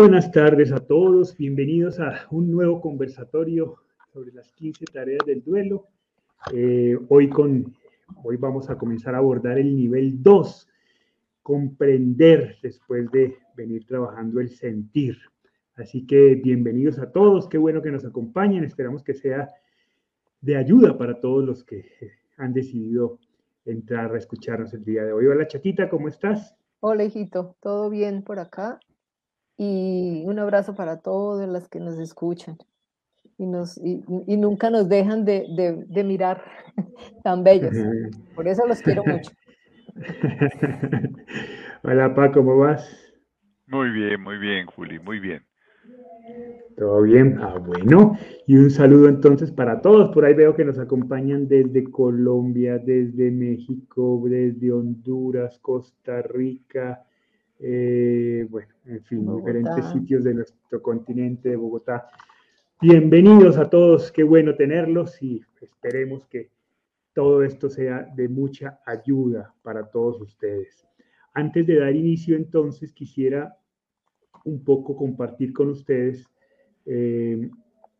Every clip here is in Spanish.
buenas tardes a todos, bienvenidos a un nuevo conversatorio sobre las 15 tareas del duelo. Eh, hoy, con, hoy vamos a comenzar a abordar el nivel 2, comprender después de venir trabajando el sentir. Así que bienvenidos a todos, qué bueno que nos acompañen, esperamos que sea de ayuda para todos los que han decidido entrar a escucharnos el día de hoy. Hola Chaquita, ¿cómo estás? Hola hijito, ¿todo bien por acá? Y un abrazo para todas las que nos escuchan y, nos, y, nunca nos dejan de, de, mirar tan bellos. Por eso los quiero mucho. Hola, Pa, ¿cómo vas? Muy bien, muy bien, Juli, muy bien. Todo bien, ah, bueno, y un saludo entonces para todos. Por ahí veo que nos acompañan desde Colombia, desde México, desde Honduras, Costa Rica, eh, bueno, en fin, diferentes sitios de nuestro continente, de Bogotá. Bienvenidos a todos, qué bueno tenerlos y esperemos que todo esto sea de mucha ayuda para todos ustedes. Antes de dar inicio, entonces, quisiera un poco compartir con ustedes, eh,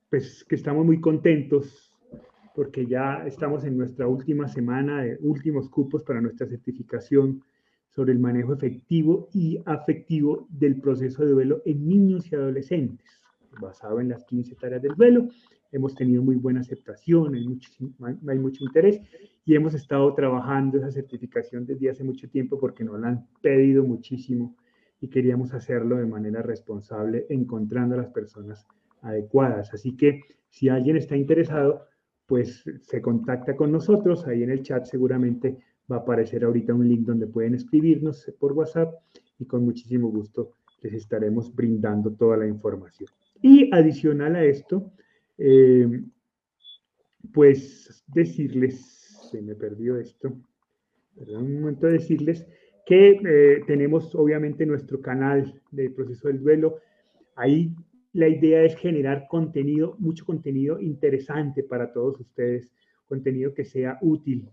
pues que estamos muy contentos porque ya estamos en nuestra última semana de últimos cupos para nuestra certificación sobre el manejo efectivo y afectivo del proceso de duelo en niños y adolescentes, basado en las 15 tareas del duelo. Hemos tenido muy buena aceptación, hay mucho, hay mucho interés y hemos estado trabajando esa certificación desde hace mucho tiempo porque nos la han pedido muchísimo y queríamos hacerlo de manera responsable, encontrando a las personas adecuadas. Así que si alguien está interesado, pues se contacta con nosotros, ahí en el chat seguramente va a aparecer ahorita un link donde pueden escribirnos por WhatsApp y con muchísimo gusto les estaremos brindando toda la información. Y adicional a esto, eh, pues decirles, se me perdió esto, perdón un momento decirles que eh, tenemos obviamente nuestro canal de proceso del duelo. Ahí la idea es generar contenido, mucho contenido interesante para todos ustedes, contenido que sea útil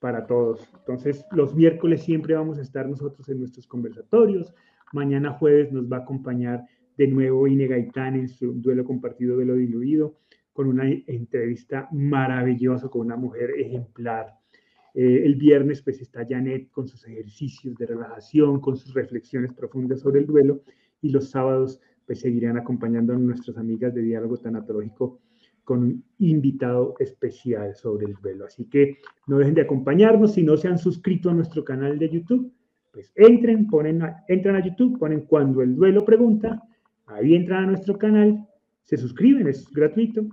para todos. Entonces, los miércoles siempre vamos a estar nosotros en nuestros conversatorios. Mañana jueves nos va a acompañar de nuevo Ine Gaitán en su duelo compartido, duelo diluido, con una entrevista maravillosa con una mujer ejemplar. Eh, el viernes pues está Janet con sus ejercicios de relajación, con sus reflexiones profundas sobre el duelo y los sábados pues seguirán acompañando a nuestras amigas de diálogo tanatológico con un invitado especial sobre el duelo. Así que no dejen de acompañarnos. Si no se han suscrito a nuestro canal de YouTube, pues entren, ponen entran a YouTube, ponen cuando el duelo pregunta, ahí entran a nuestro canal, se suscriben, es gratuito,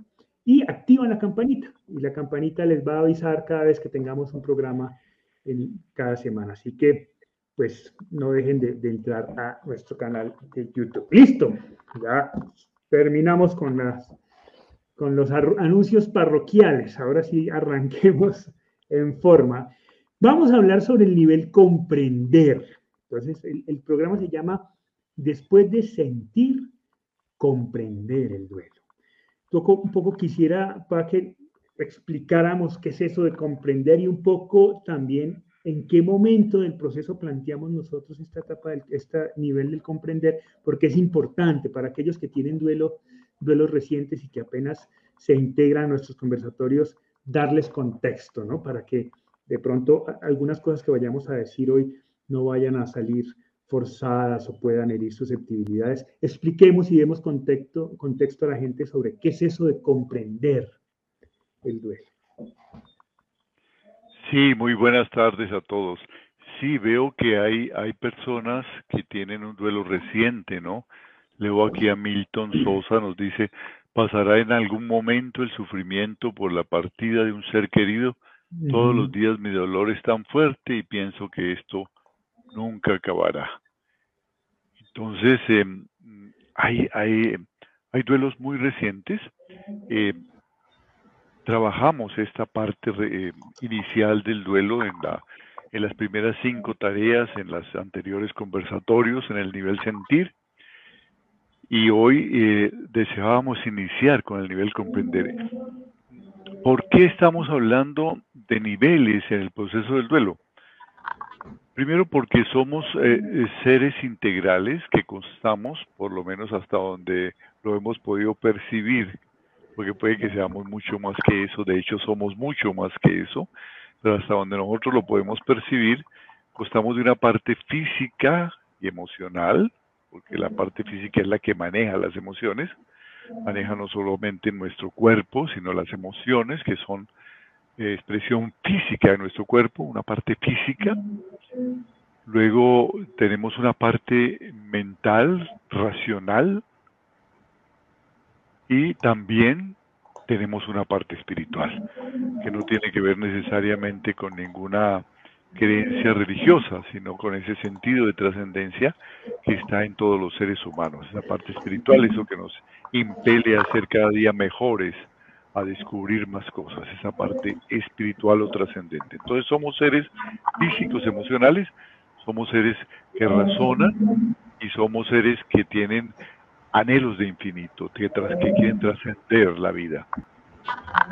y activan la campanita. Y la campanita les va a avisar cada vez que tengamos un programa en cada semana. Así que, pues, no dejen de, de entrar a nuestro canal de YouTube. Listo, ya terminamos con las con los anuncios parroquiales. Ahora sí, arranquemos en forma. Vamos a hablar sobre el nivel comprender. Entonces, el, programa se llama Después de sentir, comprender el duelo. un poco quisiera para que explicáramos qué es eso de comprender y un poco también en qué momento del proceso planteamos nosotros esta etapa, este nivel del comprender, porque es importante para aquellos que tienen duelo duelos recientes y que apenas se integran a nuestros conversatorios, darles contexto, ¿no? Para que de pronto algunas cosas que vayamos a decir hoy no vayan a salir forzadas o puedan herir susceptibilidades. Expliquemos y demos contexto, a la gente sobre qué es eso de comprender el duelo. Sí, muy buenas tardes a todos. Sí, veo que hay, hay personas que tienen un duelo reciente, ¿no? Leo aquí a Milton Sosa, nos dice, pasará en algún momento el sufrimiento por la partida de un ser querido. Todos los días mi dolor es tan fuerte y pienso que esto nunca acabará. Entonces, em, hay, hay, hay duelos muy recientes. Eh, trabajamos esta parte eh, inicial del duelo en, la, en las primeras cinco tareas, en los anteriores conversatorios, en el nivel sentir y hoy eh, deseábamos iniciar con el nivel comprender. ¿Por qué estamos hablando de niveles en el proceso del duelo? Primero porque somos eh, eh, seres integrales que constamos, por lo menos hasta donde lo hemos podido percibir, porque puede que seamos mucho más que eso, de hecho somos mucho más que eso, pero hasta donde nosotros lo podemos percibir, constamos de una parte física y emocional, porque la parte física es la que maneja las emociones, maneja no solamente nuestro cuerpo, sino las emociones, que son eh, expresión física de nuestro cuerpo, una parte física. Luego tenemos una parte mental, racional. Y también tenemos una parte espiritual, que no tiene que ver necesariamente con ninguna creencia religiosa, sino con ese sentido de trascendencia que está en todos los seres humanos. Esa parte espiritual, eso que nos impele a ser cada día mejores, a descubrir más cosas, esa parte espiritual o trascendente. Entonces somos seres físicos, emocionales, somos seres que razonan y somos seres que tienen anhelos de infinito, que, que quieren trascender la vida.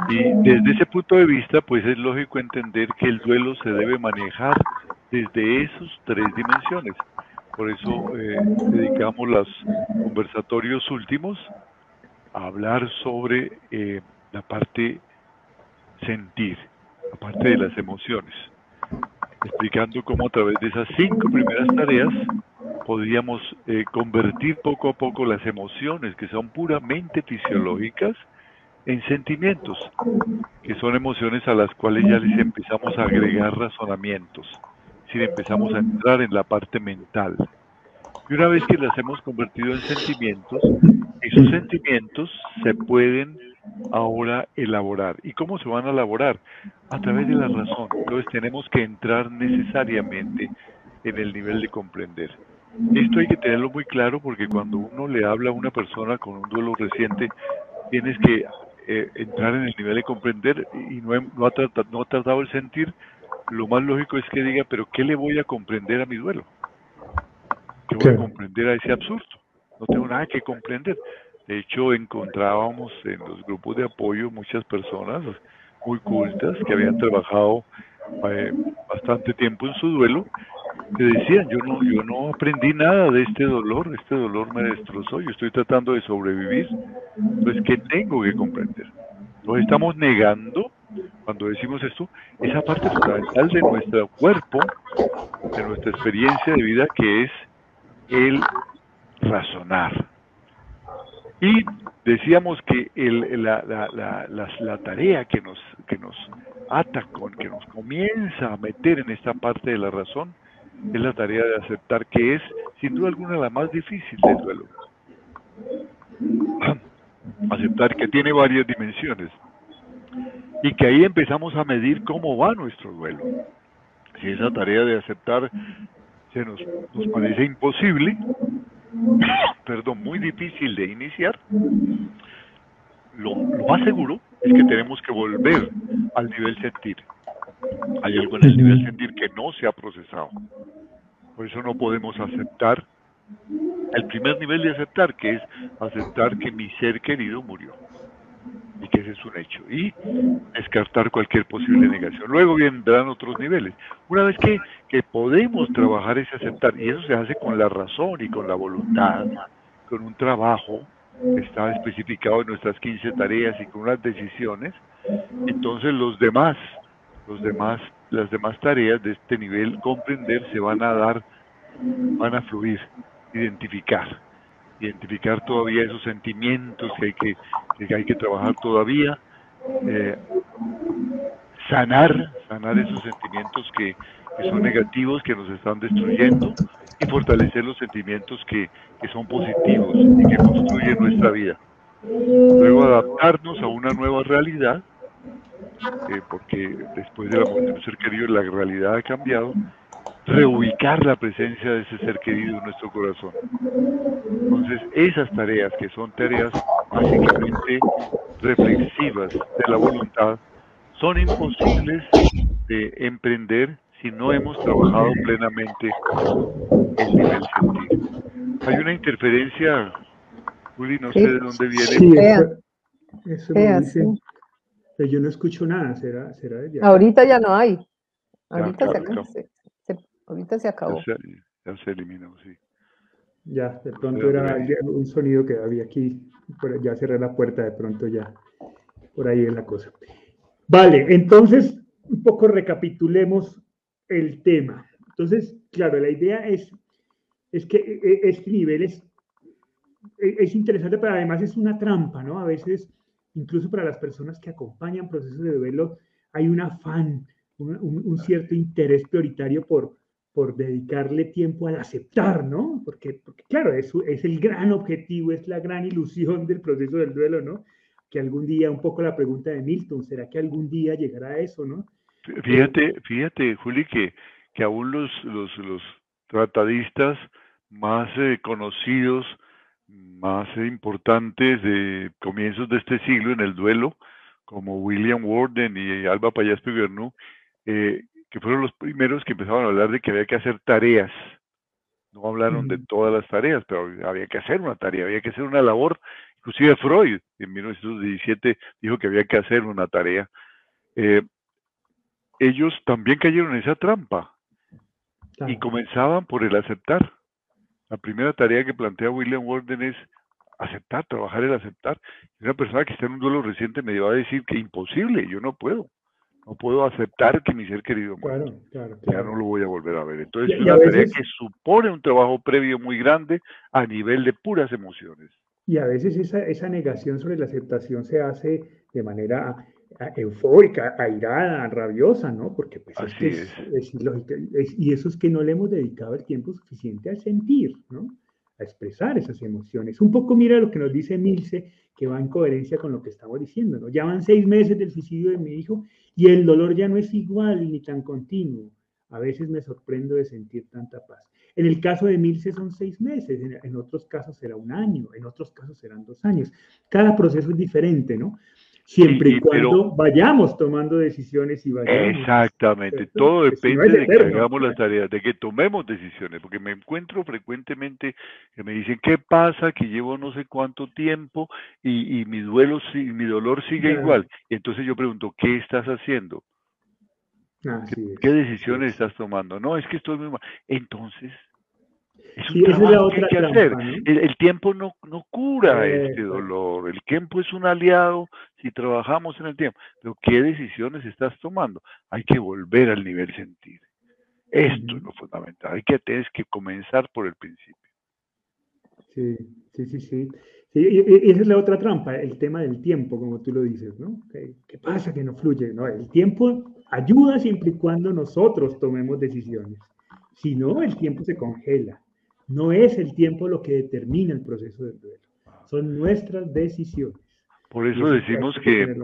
Y desde ese punto de vista, pues es lógico entender que el duelo se debe manejar desde esos tres dimensiones. Por eso eh, dedicamos los conversatorios últimos a hablar sobre eh, la parte sentir, la parte de las emociones, explicando cómo a través de esas cinco primeras tareas podríamos eh, convertir poco a poco las emociones que son puramente fisiológicas en sentimientos, que son emociones a las cuales ya les empezamos a agregar razonamientos, si empezamos a entrar en la parte mental. Y una vez que las hemos convertido en sentimientos, esos sentimientos se pueden ahora elaborar. ¿Y cómo se van a elaborar? A través de la razón. Entonces tenemos que entrar necesariamente en el nivel de comprender. Esto hay que tenerlo muy claro porque cuando uno le habla a una persona con un duelo reciente, tienes que eh, entrar en el nivel de comprender y no, no, ha tratado, no ha tratado el sentir. Lo más lógico es que diga, pero ¿qué le voy a comprender a mi duelo? ¿Qué voy a comprender a ese absurdo? No tengo nada que comprender. De hecho, encontrábamos en los grupos de apoyo muchas personas muy cultas que habían trabajado eh, bastante tiempo en su duelo, que decían, yo no, yo no aprendí nada de este dolor, este dolor me destrozó, yo estoy tratando de sobrevivir, pues ¿qué tengo que comprender? Nos estamos negando, cuando decimos esto, esa parte fundamental de nuestro cuerpo, de nuestra experiencia de vida, que es el razonar. Y decíamos que el, la, la, la, la, tarea que nos, que nos ata con, que nos comienza a meter en esta parte de la razón, es la tarea de aceptar que es, sin duda alguna, la más difícil del duelo. Aceptar que tiene varias dimensiones y que ahí empezamos a medir cómo va nuestro duelo. Si esa tarea de aceptar se nos, nos parece imposible, perdón, muy difícil de iniciar, lo, más seguro es que tenemos que volver al nivel sentir. Hay algo en el nivel sentir que no se ha procesado. Por eso no podemos aceptar el primer nivel de aceptar, que es aceptar que mi ser querido murió y que ese es un hecho, y descartar cualquier posible negación. Luego vendrán otros niveles. Una vez que, que podemos trabajar ese aceptar, y eso se hace con la razón y con la voluntad, con un trabajo que está especificado en nuestras 15 tareas y con unas decisiones, entonces los demás, los demás, las demás tareas de este nivel comprender se van a dar, van a fluir, identificar identificar todavía esos sentimientos que hay que, que hay que trabajar todavía, eh, sanar, sanar esos sentimientos que, son negativos, que nos están destruyendo, y fortalecer los sentimientos que, que son positivos y que construyen nuestra vida. Luego adaptarnos a una nueva realidad, eh, porque después de la muerte de un ser querido la realidad ha cambiado, reubicar la presencia de ese ser querido en nuestro corazón. Entonces, esas tareas, que son tareas básicamente reflexivas de la voluntad, son imposibles de emprender si no hemos trabajado plenamente el nivel sentido. Hay una interferencia, Juli, no sé de dónde viene. eso, me dice. Yo no escucho nada, ¿será, será Ahorita ya no hay. Ahorita se, Ahorita se acabó. Ya se, eliminó, sí. Ya, de pronto era un sonido que había aquí. Ya cerré la puerta, de pronto ya. Por ahí es la cosa. Vale, entonces, un poco recapitulemos el tema. Entonces, claro, la idea es, es que e, e, este nivel es, e, es interesante, pero además es una trampa, ¿no? A veces, incluso para las personas que acompañan procesos de duelo, hay un afán, un, cierto interés prioritario por, por dedicarle tiempo al aceptar, ¿no? Porque, claro, eso es el gran objetivo, es la gran ilusión del proceso del duelo, ¿no? Que algún día, un poco la pregunta de Milton, ¿será que algún día llegará a eso, ¿no? Fíjate, fíjate, Juli, que, que aún los, los, los tratadistas más eh, conocidos, más importantes de comienzos de este siglo en el duelo, como William Warden y Alba Payas Piguernú, eh, que fueron los primeros que empezaron a hablar de que había que hacer tareas. No hablaron de todas las tareas, pero había que hacer una tarea, había que hacer una labor. Inclusive Freud en 1917 dijo que había que hacer una tarea. Eh, ellos también cayeron en esa trampa y comenzaban por el aceptar. La primera tarea que plantea William Warden es aceptar, trabajar el aceptar. Una persona que está en un duelo reciente me iba a decir que imposible, yo no puedo. No puedo aceptar que mi ser querido muera. Claro, Ya no lo voy a volver a ver. Entonces es una tarea que supone un trabajo previo muy grande a nivel de puras emociones. Y a veces esa, esa negación sobre la aceptación se hace de manera eufórica, airada, rabiosa, ¿no? Porque pues es, es. ilógico. y eso es que no le hemos dedicado el tiempo suficiente a sentir, ¿no? A expresar esas emociones. Un poco mira lo que nos dice Milce, que va en coherencia con lo que estamos diciendo, ¿no? Ya van seis meses del suicidio de mi hijo y el dolor ya no es igual ni tan continuo. A veces me sorprendo de sentir tanta paz. En el caso de Milce son seis meses, en, en otros casos será un año, en otros casos serán dos años. Cada proceso es diferente, ¿no? Siempre y, cuando vayamos tomando decisiones y vayamos. Exactamente, todo depende de que hagamos las tareas, de que tomemos decisiones, porque me encuentro frecuentemente que me dicen, ¿qué pasa? Que llevo no sé cuánto tiempo y, mi duelo, mi dolor sigue igual. Y entonces yo pregunto, ¿qué estás haciendo? ¿Qué, decisiones estás tomando? No, es que estoy muy mal. Entonces, es un trabajo que hay que hacer. El, tiempo no, no cura este dolor. El tiempo es un aliado si trabajamos en el tiempo. Pero ¿qué decisiones estás tomando? Hay que volver al nivel sentir. Esto es lo fundamental. Hay que, tienes que comenzar por el principio. Sí, sí, sí, sí. y, esa es la otra trampa, el tema del tiempo, como tú lo dices, ¿no? ¿Qué, pasa que no fluye? No, el tiempo ayuda siempre y cuando nosotros tomemos decisiones. Si no, el tiempo se congela. No es el tiempo lo que determina el proceso del duelo, son nuestras decisiones. Por eso, decimos que,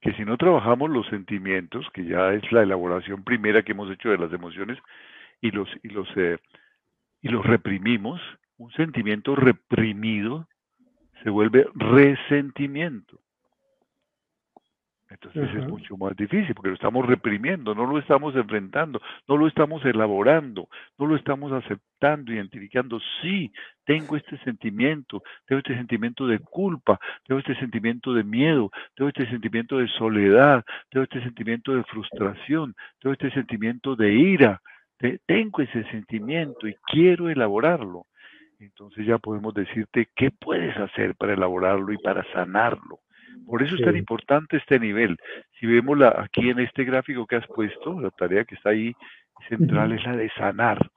que si no trabajamos los sentimientos, que ya es la elaboración primera que hemos hecho de las emociones, y los, y los, eh, y los reprimimos, un sentimiento reprimido se vuelve resentimiento. Entonces es mucho más difícil porque lo estamos reprimiendo, no lo estamos enfrentando, no lo estamos elaborando, no lo estamos aceptando, identificando. Sí, tengo este sentimiento, tengo este sentimiento de culpa, tengo este sentimiento de miedo, tengo este sentimiento de soledad, tengo este sentimiento de frustración, tengo este sentimiento de ira. Tengo ese sentimiento y quiero elaborarlo. Entonces ya podemos decirte qué puedes hacer para elaborarlo y para sanarlo. Por eso es tan importante este nivel. Si vemos la, aquí en este gráfico que has puesto, la tarea que está ahí central es la de sanar.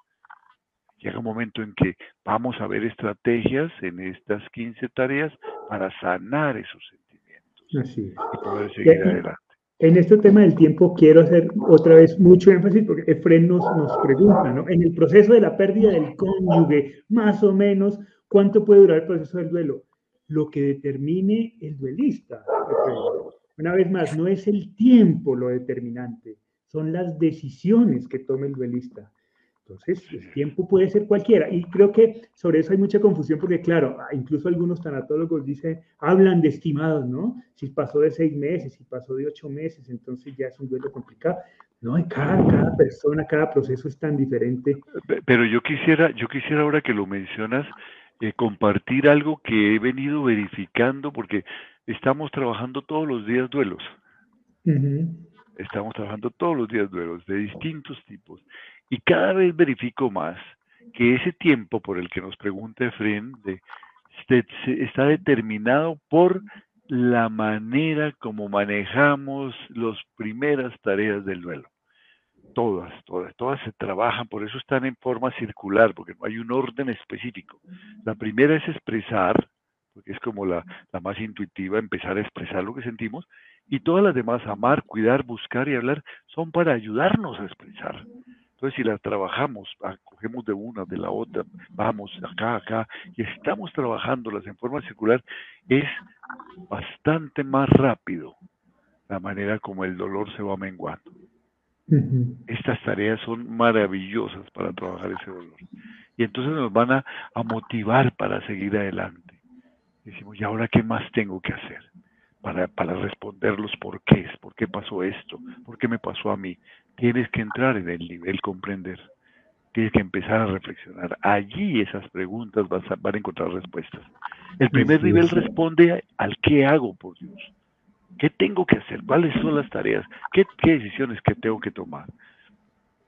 Llega un momento en que vamos a ver estrategias en estas 15 tareas para sanar esos sentimientos Así y poder seguir adelante. En este tema del tiempo quiero hacer otra vez mucho énfasis porque Efren nos, nos pregunta, ¿no? En el proceso de la pérdida del cónyuge, más o menos, ¿cuánto puede durar el proceso del duelo? Lo que determine el duelista. Una vez más, no es el tiempo lo determinante, son las decisiones que tome el duelista. Entonces, el tiempo puede ser cualquiera. Y creo que sobre eso hay mucha confusión porque, claro, incluso algunos tanatólogos dicen, hablan de estimados, ¿no? Si pasó de seis meses, si pasó de ocho meses, entonces ya es un duelo complicado. No, cada, cada persona, cada proceso es tan diferente. Pero yo quisiera, yo quisiera ahora que lo mencionas, eh, compartir algo que he venido verificando porque estamos trabajando todos los días duelos. Estamos trabajando todos los días duelos de distintos tipos. Y cada vez verifico más que ese tiempo por el que nos pregunta Efren de, está determinado por la manera como manejamos las primeras tareas del duelo. Todas, todas, todas se trabajan, por eso están en forma circular, porque no hay un orden específico. La primera es expresar, porque es como la, la más intuitiva, empezar a expresar lo que sentimos, y todas las demás, amar, cuidar, buscar y hablar, son para ayudarnos a expresar. Entonces, si las trabajamos, ah, cogemos de una, de la otra, vamos acá, acá, y estamos trabajándolas en forma circular, es bastante más rápido la manera como el dolor se va menguando. Estas tareas son maravillosas para trabajar ese dolor. Y entonces nos van a, a motivar para seguir adelante. Decimos, ¿y ahora qué más tengo que hacer? Para, para responder los porqués, por qué pasó esto, por qué me pasó a mí, tienes que entrar en el nivel comprender. Tienes que empezar a reflexionar. Allí esas preguntas vas a, van a encontrar respuestas. El primer nivel responde al qué hago, por Dios. ¿Qué tengo que hacer? ¿Cuáles son las tareas? ¿Qué, qué decisiones que tengo que tomar?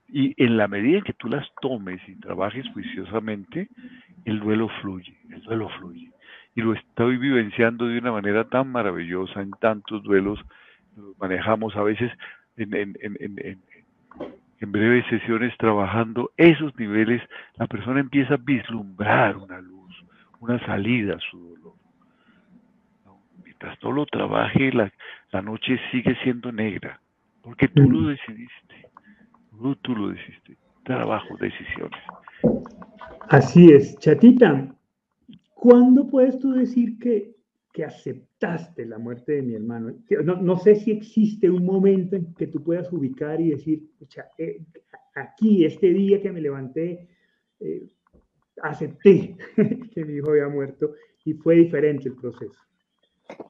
Y en la medida en que tú las tomes y trabajes juiciosamente, el duelo fluye, el duelo fluye. Y lo estoy vivenciando de una manera tan maravillosa en tantos duelos, los manejamos a veces en, en, en, en breves sesiones trabajando esos niveles, la persona empieza a vislumbrar una luz, una salida a su dolor. Mientras todo lo trabaje, la, la, noche sigue siendo negra, porque tú lo decidiste, tú, tú lo decidiste. Trabajo, decisiones. Así es, chatita. ¿Cuándo puedes tú decir que que aceptaste la muerte de mi hermano. No, no, sé si existe un momento en que tú puedas ubicar y decir, eh, aquí, este día que me levanté, eh, acepté que mi hijo había muerto y fue diferente el proceso.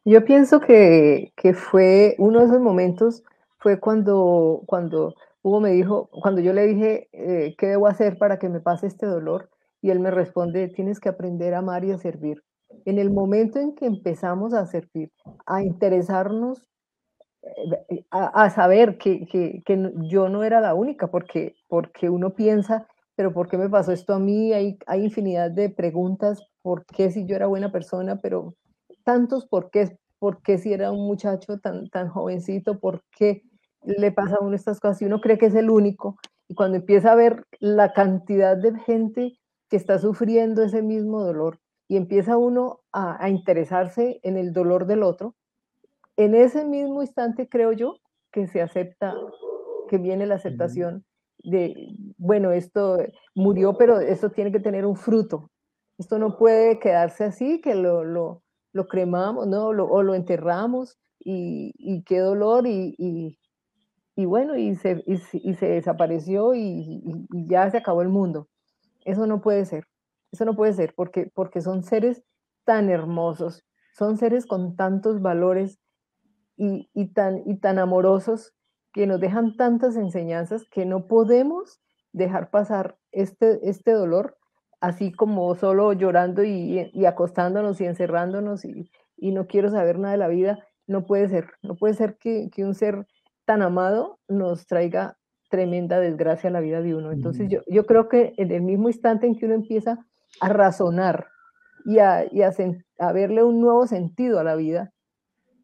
Yo pienso que, que fue uno de esos momentos, fue cuando, cuando Hugo me dijo, cuando yo le dije, eh, ¿qué debo hacer para que me pase este dolor? Y él me responde, tienes que aprender a amar y a servir en el momento en que empezamos a servir, a interesarnos, eh, a, saber que, que, que, yo no era la única, porque, porque uno piensa, pero ¿por qué me pasó esto a mí? Hay, hay infinidad de preguntas, ¿por qué si yo era buena persona? Pero tantos por qué, por qué si era un muchacho tan, tan jovencito, por qué le pasa a uno estas cosas y uno cree que es el único. Y cuando empieza a ver la cantidad de gente que está sufriendo ese mismo dolor, y empieza uno a, interesarse en el dolor del otro, en ese mismo instante creo yo que se acepta, que viene la aceptación de, bueno, esto murió, pero esto tiene que tener un fruto. Esto no puede quedarse así, que lo, lo, lo cremamos, ¿no? o lo enterramos y, y qué dolor y, y, y bueno, y se, y, se desapareció y, ya se acabó el mundo. Eso no puede ser. Eso no puede ser porque, porque son seres tan hermosos, son seres con tantos valores y, tan, y tan amorosos que nos dejan tantas enseñanzas que no podemos dejar pasar este, este dolor así como solo llorando y, acostándonos y encerrándonos y, no quiero saber nada de la vida. No puede ser, no puede ser que, que un ser tan amado nos traiga tremenda desgracia a la vida de uno. Entonces yo, yo creo que en el mismo instante en que uno empieza a razonar y, a, y a, verle un nuevo sentido a la vida,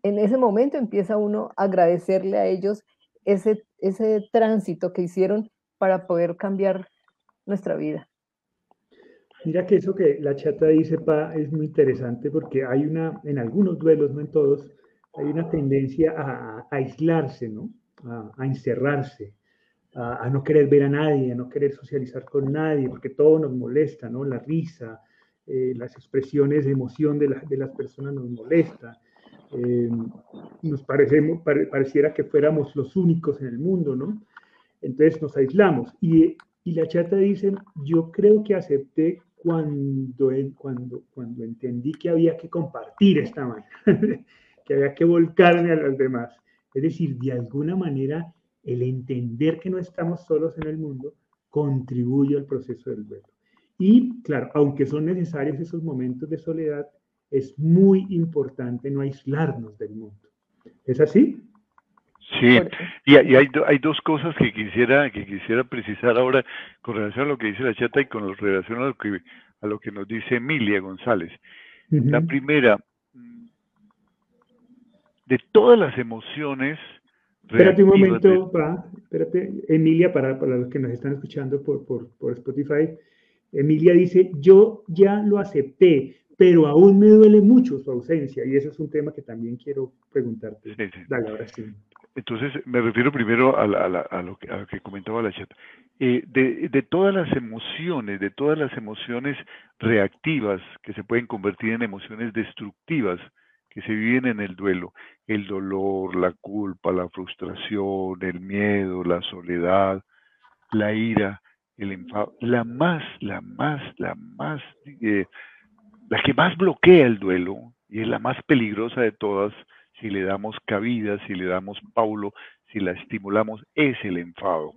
en ese momento empieza uno a agradecerle a ellos ese, ese tránsito que hicieron para poder cambiar nuestra vida. Mira que eso que la chata dice, Pa, es muy interesante porque hay una, en algunos duelos, no en todos, hay una tendencia a, aislarse, ¿no? A, encerrarse, a, no querer ver a nadie, a no querer socializar con nadie, porque todo nos molesta, ¿no? La risa, eh, las expresiones de emoción de, de, las personas nos molesta. Eh, nos parecemos, pareciera que fuéramos los únicos en el mundo, ¿no? Entonces nos aislamos. Y, y la chata dice, yo creo que acepté cuando, cuando, cuando entendí que había que compartir esta manera, que había que volcarme a los demás. Es decir, de alguna manera el entender que no estamos solos en el mundo contribuye al proceso del duelo. Y claro, aunque son necesarios esos momentos de soledad, es muy importante no aislarnos del mundo. ¿Es así? Sí, y, hay, hay dos cosas que quisiera que quisiera precisar ahora con relación a lo que dice la chata y con relación a lo que a lo que nos dice Emilia González. La primera, de todas las emociones. Espérate un momento, pa, espérate, Emilia, para, para, los que nos están escuchando por, por, por Spotify, Emilia dice, yo ya lo acepté, pero aún me duele mucho su ausencia, y ese es un tema que también quiero preguntarte. Dale, ahora sí. Entonces, me refiero primero a, a, lo, que, a lo, que, comentaba la chat. Eh, de, de, todas las emociones, de todas las emociones reactivas que se pueden convertir en emociones destructivas que se viven en el duelo, el dolor, la culpa, la frustración, el miedo, la soledad, la ira, el enfado, la más, la más, la más, eh, la que más bloquea el duelo y es la más peligrosa de todas, si le damos cabida, si le damos paulo, si la estimulamos, es el enfado.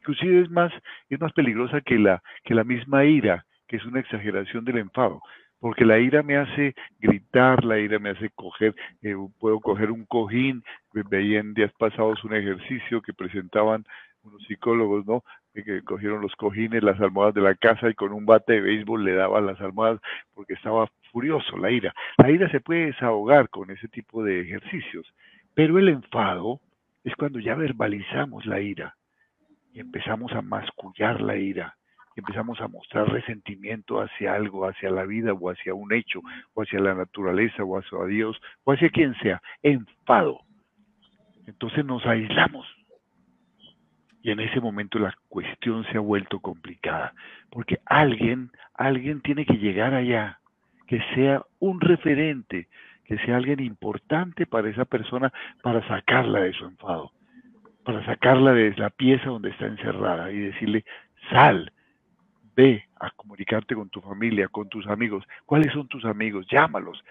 Inclusive es más, es más peligrosa que la, que la misma ira, que es una exageración del enfado porque la ira me hace gritar, la ira me hace coger, eh, puedo coger un cojín, veía en días pasados un ejercicio que presentaban unos psicólogos, ¿no? Que cogieron los cojines, las almohadas de la casa y con un bate de béisbol le daban las almohadas porque estaba furioso la ira. La ira se puede desahogar con ese tipo de ejercicios, pero el enfado es cuando ya verbalizamos la ira y empezamos a mascullar la ira empezamos a mostrar resentimiento hacia algo, hacia la vida o hacia un hecho, o hacia la naturaleza o hacia Dios, o hacia quien sea, enfado. Entonces nos aislamos. Y en ese momento la cuestión se ha vuelto complicada, porque alguien, alguien tiene que llegar allá, que sea un referente, que sea alguien importante para esa persona, para sacarla de su enfado, para sacarla de la pieza donde está encerrada y decirle, sal, ve a comunicarte con tu familia, con tus amigos. ¿Cuáles son tus amigos? Llámalos.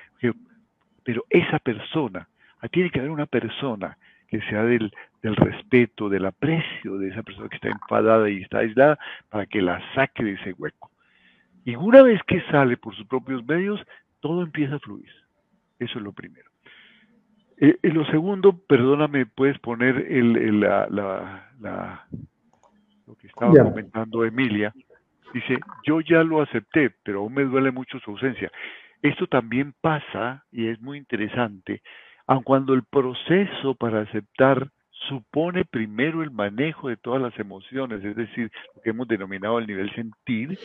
Pero esa persona, tiene que haber una persona que sea del, del respeto, del aprecio de esa persona que está enfadada y está aislada para que la saque de ese hueco. Y una vez que sale por sus propios medios, todo empieza a fluir. Eso es lo primero. Eh, lo segundo, perdóname, puedes poner el, la, la, lo que estaba comentando Emilia, Dice, yo ya lo acepté, pero aún me duele mucho su ausencia. Esto también pasa, y es muy interesante, aun cuando el proceso para aceptar supone primero el manejo de todas las emociones, es decir, lo que hemos denominado el nivel sentir,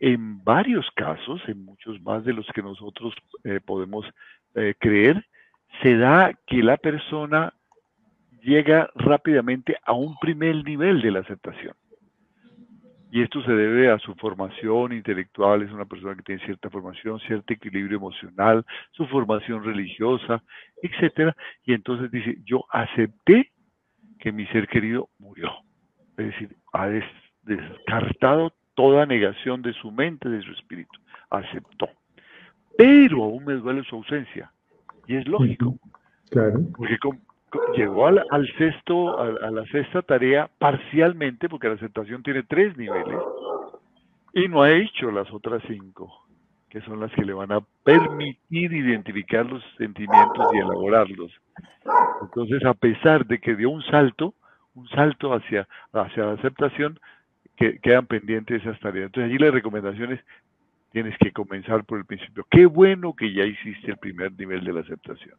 en varios casos, en muchos más de los que nosotros eh, podemos eh, creer, se da que la persona llega rápidamente a un primer nivel de la aceptación. Y esto se debe a su formación intelectual, es una persona que tiene cierta formación, cierto equilibrio emocional, su formación religiosa, etcétera. Y entonces dice, yo acepté que mi ser querido murió. Es decir, ha descartado toda negación de su mente, de su espíritu. Aceptó. Pero aún me duele su ausencia. Y es lógico. Claro. Porque llegó al, sexto, a, la sexta tarea parcialmente, porque la aceptación tiene tres niveles, y no ha hecho las otras cinco, que son las que le van a permitir identificar los sentimientos y elaborarlos. Entonces, a pesar de que dio un salto, un salto hacia, hacia la aceptación, que quedan pendientes esas tareas. Entonces, allí la recomendación es, tienes que comenzar por el principio. Qué bueno que ya hiciste el primer nivel de la aceptación.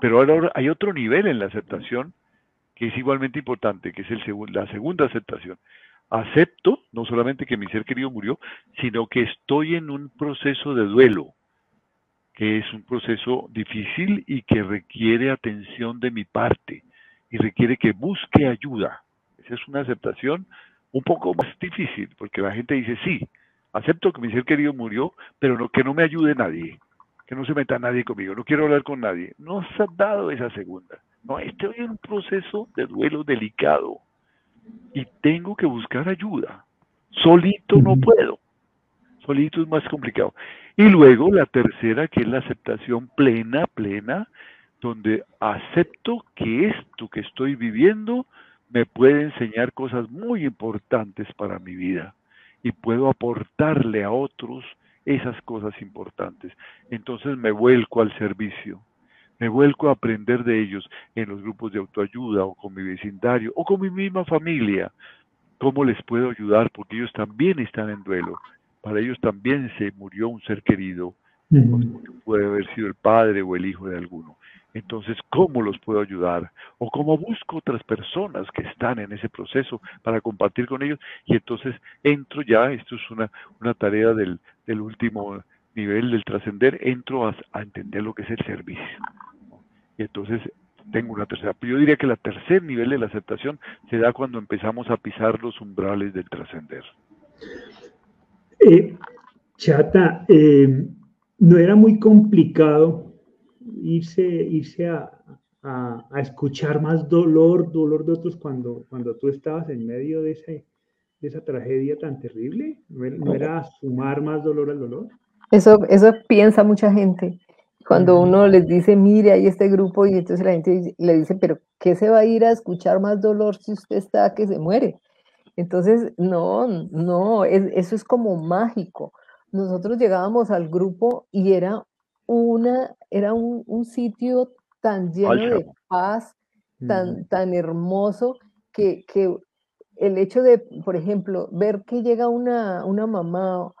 Pero ahora hay otro nivel en la aceptación que es igualmente importante, que es el la segunda aceptación. Acepto no solamente que mi ser querido murió, sino que estoy en un proceso de duelo, que es un proceso difícil y que requiere atención de mi parte y requiere que busque ayuda. Esa es una aceptación un poco más difícil, porque la gente dice, sí, acepto que mi ser querido murió, pero no, que no me ayude nadie que no se meta nadie conmigo, no quiero hablar con nadie. No se ha dado esa segunda. No, estoy en un proceso de duelo delicado y tengo que buscar ayuda. Solito no puedo. Solito es más complicado. Y luego la tercera, que es la aceptación plena, plena, donde acepto que esto que estoy viviendo me puede enseñar cosas muy importantes para mi vida y puedo aportarle a otros esas cosas importantes. Entonces me vuelco al servicio, Me vuelco a aprender de ellos en los grupos de autoayuda o con mi vecindario o con mi misma familia. ¿Cómo les puedo ayudar? Porque ellos también están en duelo. Para ellos también se murió un ser querido. Puede haber sido el padre o el hijo de alguno. Entonces, ¿cómo los puedo ayudar? O cómo busco otras personas que están en ese proceso para compartir con ellos. Y entonces entro ya, esto es una, una tarea del, del último nivel del trascender, entro a, entender lo que es el servicio. Y entonces tengo una tercera. Yo diría que el tercer nivel de la aceptación se da cuando empezamos a pisar los umbrales del trascender. Eh, chata, eh, no era muy complicado irse, irse a, a, escuchar más dolor, dolor de otros cuando, cuando tú estabas en medio de, ese, de esa tragedia tan terrible. ¿No era sumar más dolor al dolor? Eso, eso piensa mucha gente. Cuando uno les dice, mire, hay este grupo, y entonces la gente le dice, pero ¿qué se va a ir a escuchar más dolor si usted está que se muere? Entonces, no, no, eso es como mágico. Nosotros llegábamos al grupo y era, una, era un, sitio tan lleno de paz, tan, tan hermoso, que, que, el hecho de, por ejemplo, ver que llega una, una mamá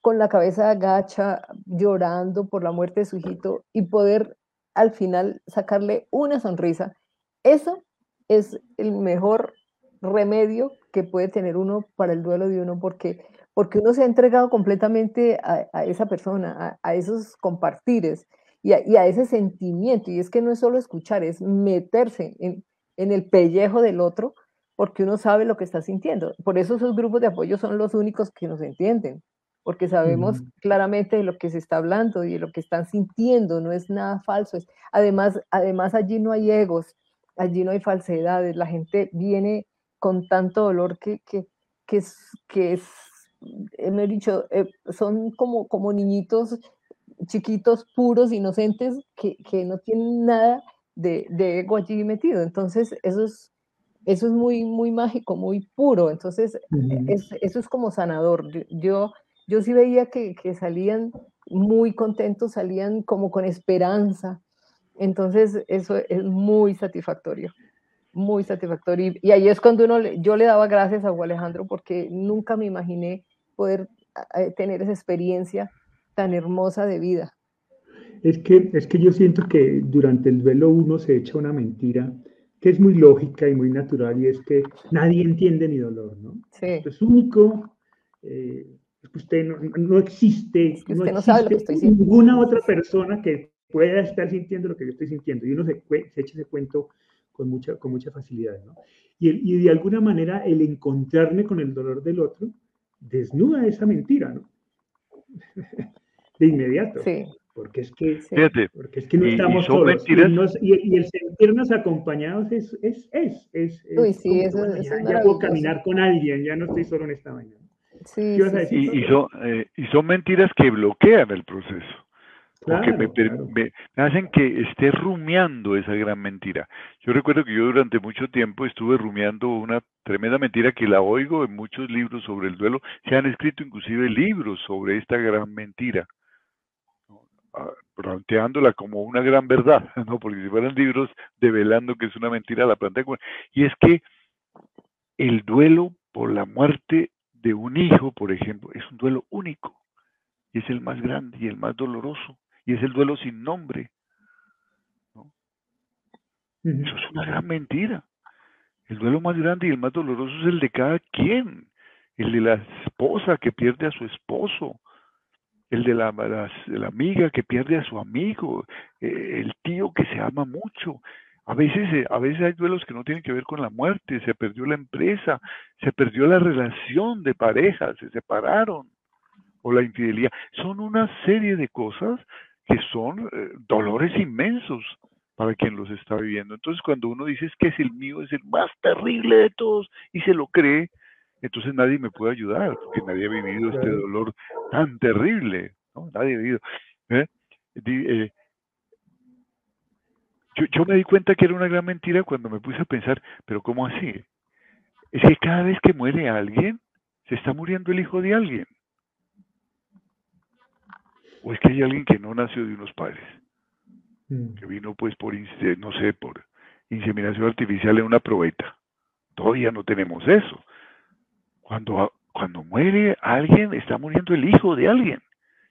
con la cabeza agacha, llorando por la muerte de su hijito y poder al final sacarle una sonrisa. Eso es el mejor remedio que puede tener uno para el duelo de uno, porque, porque uno se ha entregado completamente a, esa persona, a, esos compartires y, a, ese sentimiento. Y es que no es solo escuchar, es meterse en, en el pellejo del otro, porque uno sabe lo que está sintiendo. Por eso esos grupos de apoyo son los únicos que nos entienden porque sabemos claramente de lo que se está hablando y de lo que están sintiendo, no es nada falso. Es, además, además, allí no hay egos, allí no hay falsedades, la gente viene con tanto dolor que, que, que es, que es me he dicho, eh, son como, como niñitos chiquitos, puros, inocentes, que, que no tienen nada de, de, ego allí metido. Entonces, eso es, eso es muy, muy mágico, muy puro. Entonces, eso es como sanador. Yo, yo sí veía que, salían muy contentos, salían como con esperanza. Entonces, eso es muy satisfactorio, muy satisfactorio. Y, ahí es cuando uno, yo le daba gracias a Alejandro porque nunca me imaginé poder tener esa experiencia tan hermosa de vida. Es que, es que yo siento que durante el duelo uno se echa una mentira que es muy lógica y muy natural y es que nadie entiende mi dolor, ¿no? Sí. Es único, eh, usted no, existe, ninguna otra persona que pueda estar sintiendo lo que yo estoy sintiendo. Y uno se, se echa ese cuento con mucha, con mucha facilidad. ¿no? Y, y, de alguna manera el encontrarme con el dolor del otro desnuda esa mentira, ¿no? de inmediato. Sí. Porque es que, porque es que no estamos solos. Y, el sentirnos acompañados es, es, es, es, Uy, sí, eso, es ya puedo caminar con alguien, ya no estoy solo en esta mañana. Y, son, eh, y son mentiras que bloquean el proceso. Porque me, hacen que esté rumiando esa gran mentira. Yo recuerdo que yo durante mucho tiempo estuve rumiando una tremenda mentira que la oigo en muchos libros sobre el duelo. Se han escrito inclusive libros sobre esta gran mentira, ah, planteándola como una gran verdad, ¿no? porque si fueran libros develando que es una mentira, la plantean como... Y es que el duelo por la muerte de un hijo, por ejemplo, es un duelo único y es el más grande y el más doloroso y es el duelo sin nombre. Eso es una gran mentira. El duelo más grande y el más doloroso es el de cada quien, el de la esposa que pierde a su esposo, el de la, la amiga que pierde a su amigo, eh, el tío que se ama mucho, a veces, eh, a veces hay duelos que no tienen que ver con la muerte, se perdió la empresa, se perdió la relación de pareja, se separaron, o la infidelidad. Son una serie de cosas que son eh, dolores inmensos para quien los está viviendo. Entonces, cuando uno dice es que es el mío, es el más terrible de todos y se lo cree, entonces nadie me puede ayudar, porque nadie ha vivido este dolor tan terrible, ¿no? Nadie ha vivido. ¿eh? eh yo, me di cuenta que era una gran mentira cuando me puse a pensar, pero ¿cómo así? Es que cada vez que muere alguien, se está muriendo el hijo de alguien. ¿O es que hay alguien que no nació de unos padres? mm. que vino pues por, no sé, por inseminación artificial en una probeta. Todavía no tenemos eso. Cuando, cuando muere alguien, está muriendo el hijo de alguien.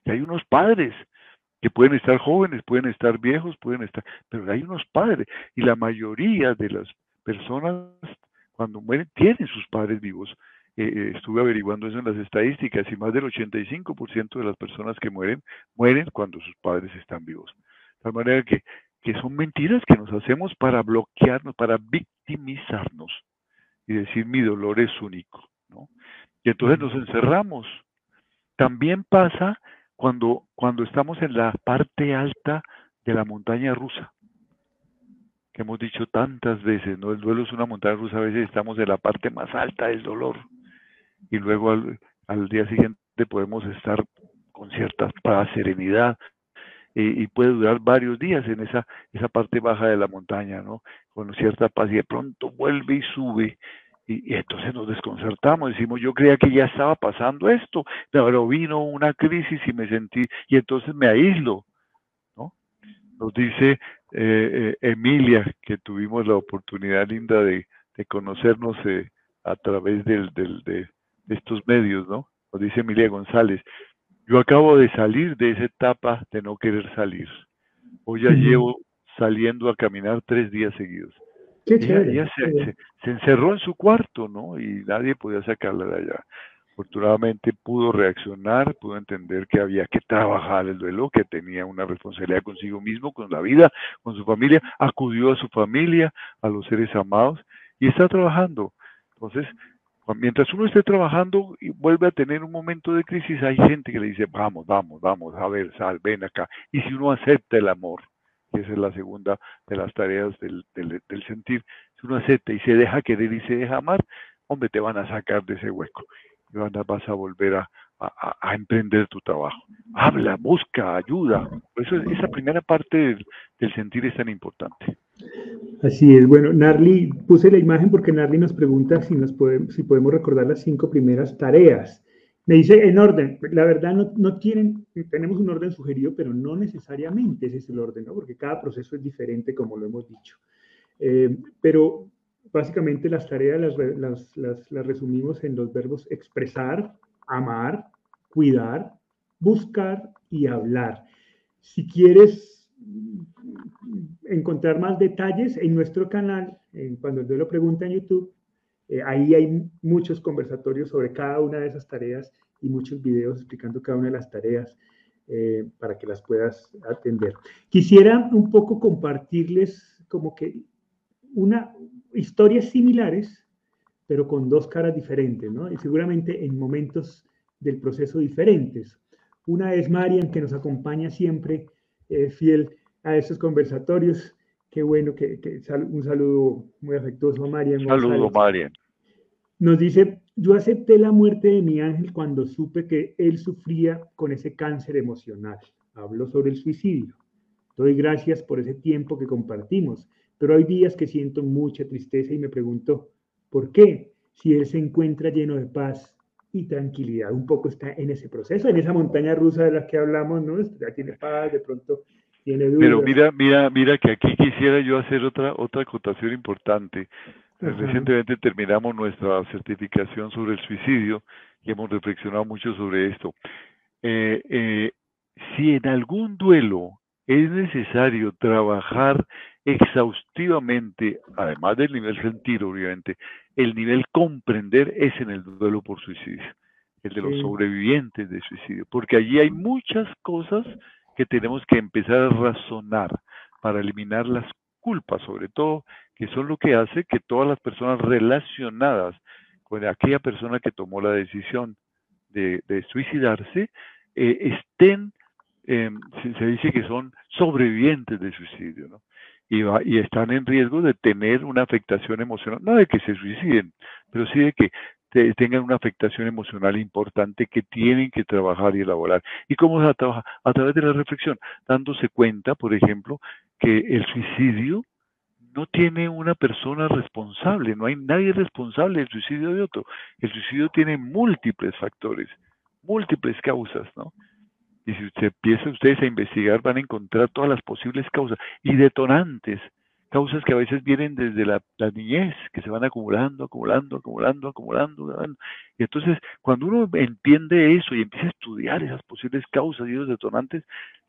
Y hay unos padres que pueden estar jóvenes, pueden estar viejos, pueden estar, pero hay unos padres. Y la mayoría de las personas cuando mueren tienen sus padres vivos. Eh, estuve averiguando eso en las estadísticas y más del 85% de las personas que mueren mueren cuando sus padres están vivos. De tal manera que, que son mentiras que nos hacemos para bloquearnos, para victimizarnos y decir mi dolor es único. ¿no? Y entonces nos encerramos. También pasa cuando, cuando estamos en la parte alta de la montaña rusa que hemos dicho tantas veces, ¿no? El duelo es una montaña rusa, a veces estamos en la parte más alta del dolor y luego al, día siguiente podemos estar con cierta paz, serenidad, y, puede durar varios días en esa, esa parte baja de la montaña, ¿no? Con cierta paz y de pronto vuelve y sube. Y, entonces nos desconcertamos, decimos, yo creía que ya estaba pasando esto, pero vino una crisis y me sentí, y entonces me aíslo, ¿no? Nos dice eh, eh, Emilia, que tuvimos la oportunidad linda de, conocernos eh, a través del, del, de, estos medios, ¿no? Nos dice Emilia González, yo acabo de salir de esa etapa de no querer salir. Hoy ya llevo saliendo a caminar tres días seguidos. Qué ella, se, encerró en su cuarto, ¿no? Y nadie podía sacarla de allá. Afortunadamente pudo reaccionar, pudo entender que había que trabajar el duelo, que tenía una responsabilidad consigo mismo, con la vida, con su familia, acudió a su familia, a los seres amados y está trabajando. Entonces, Mientras uno esté trabajando y vuelve a tener un momento de crisis, hay gente que le dice, vamos, vamos, vamos, a ver, sal, ven acá. Y si uno acepta el amor, que esa es la segunda de las tareas del, del, sentir, si uno acepta y se deja querer y se deja amar, hombre, te van a sacar de ese hueco y vas a volver a, a, emprender tu trabajo. Habla, busca, ayuda. Por eso esa primera parte del, del sentir es tan importante. Así es, bueno, Narly, puse la imagen porque Narly nos pregunta si, nos podemos, si podemos recordar las cinco primeras tareas. Me dice en orden, la verdad no, no, tienen, tenemos un orden sugerido, pero no necesariamente ese es el orden, ¿no? porque cada proceso es diferente, como lo hemos dicho. Eh, pero básicamente las tareas las, las, las, las resumimos en los verbos expresar, amar, cuidar, buscar y hablar. Si quieres encontrar más detalles en nuestro canal, en Cuando el Duelo Pregunta en YouTube. Eh, ahí hay muchos conversatorios sobre cada una de esas tareas y muchos videos explicando cada una de las tareas eh, para que las puedas atender. Quisiera un poco compartirles como que una historias similares, pero con dos caras diferentes, ¿no? Y seguramente en momentos del proceso diferentes. Una es Marian, que nos acompaña siempre, eh, fiel a estos conversatorios. Qué bueno, que, un saludo muy afectuoso a Marian. Saludo, Marian. Nos dice, yo acepté la muerte de mi ángel cuando supe que él sufría con ese cáncer emocional. Hablo sobre el suicidio. Doy gracias por ese tiempo que compartimos, pero hay días que siento mucha tristeza y me pregunto, ¿por qué? Si él se encuentra lleno de paz y tranquilidad, un poco está en ese proceso, en esa montaña rusa de la que hablamos, ¿no? Ya tiene paz, de pronto pero mira, mira, mira que aquí quisiera yo hacer otra otra acotación importante. Recientemente terminamos nuestra certificación sobre el suicidio y hemos reflexionado mucho sobre esto. Eh, eh, si en algún duelo es necesario trabajar exhaustivamente, además del nivel sentir, obviamente, el nivel comprender es en el duelo por suicidio, el de los sobrevivientes de suicidio, porque allí hay muchas cosas que tenemos que empezar a razonar para eliminar las culpas, sobre todo, que son lo que hace que todas las personas relacionadas con aquella persona que tomó la decisión de, suicidarse eh, estén, em, se, dice que son sobrevivientes de suicidio, ¿no? Y, y, están en riesgo de tener una afectación emocional, no de que se suiciden, pero sí de que tengan una afectación emocional importante que tienen que trabajar y elaborar. ¿Y cómo se trabaja? A través de la reflexión, dándose cuenta, por ejemplo, que el suicidio no tiene una persona responsable, no hay nadie responsable del suicidio de otro. El suicidio tiene múltiples factores, múltiples causas, ¿no? Y si usted empieza ustedes a investigar, van a encontrar todas las posibles causas y detonantes, causas que a veces vienen desde la, niñez, que se van acumulando, acumulando, acumulando, acumulando, Y entonces, cuando uno entiende eso y empieza a estudiar esas posibles causas y esos detonantes,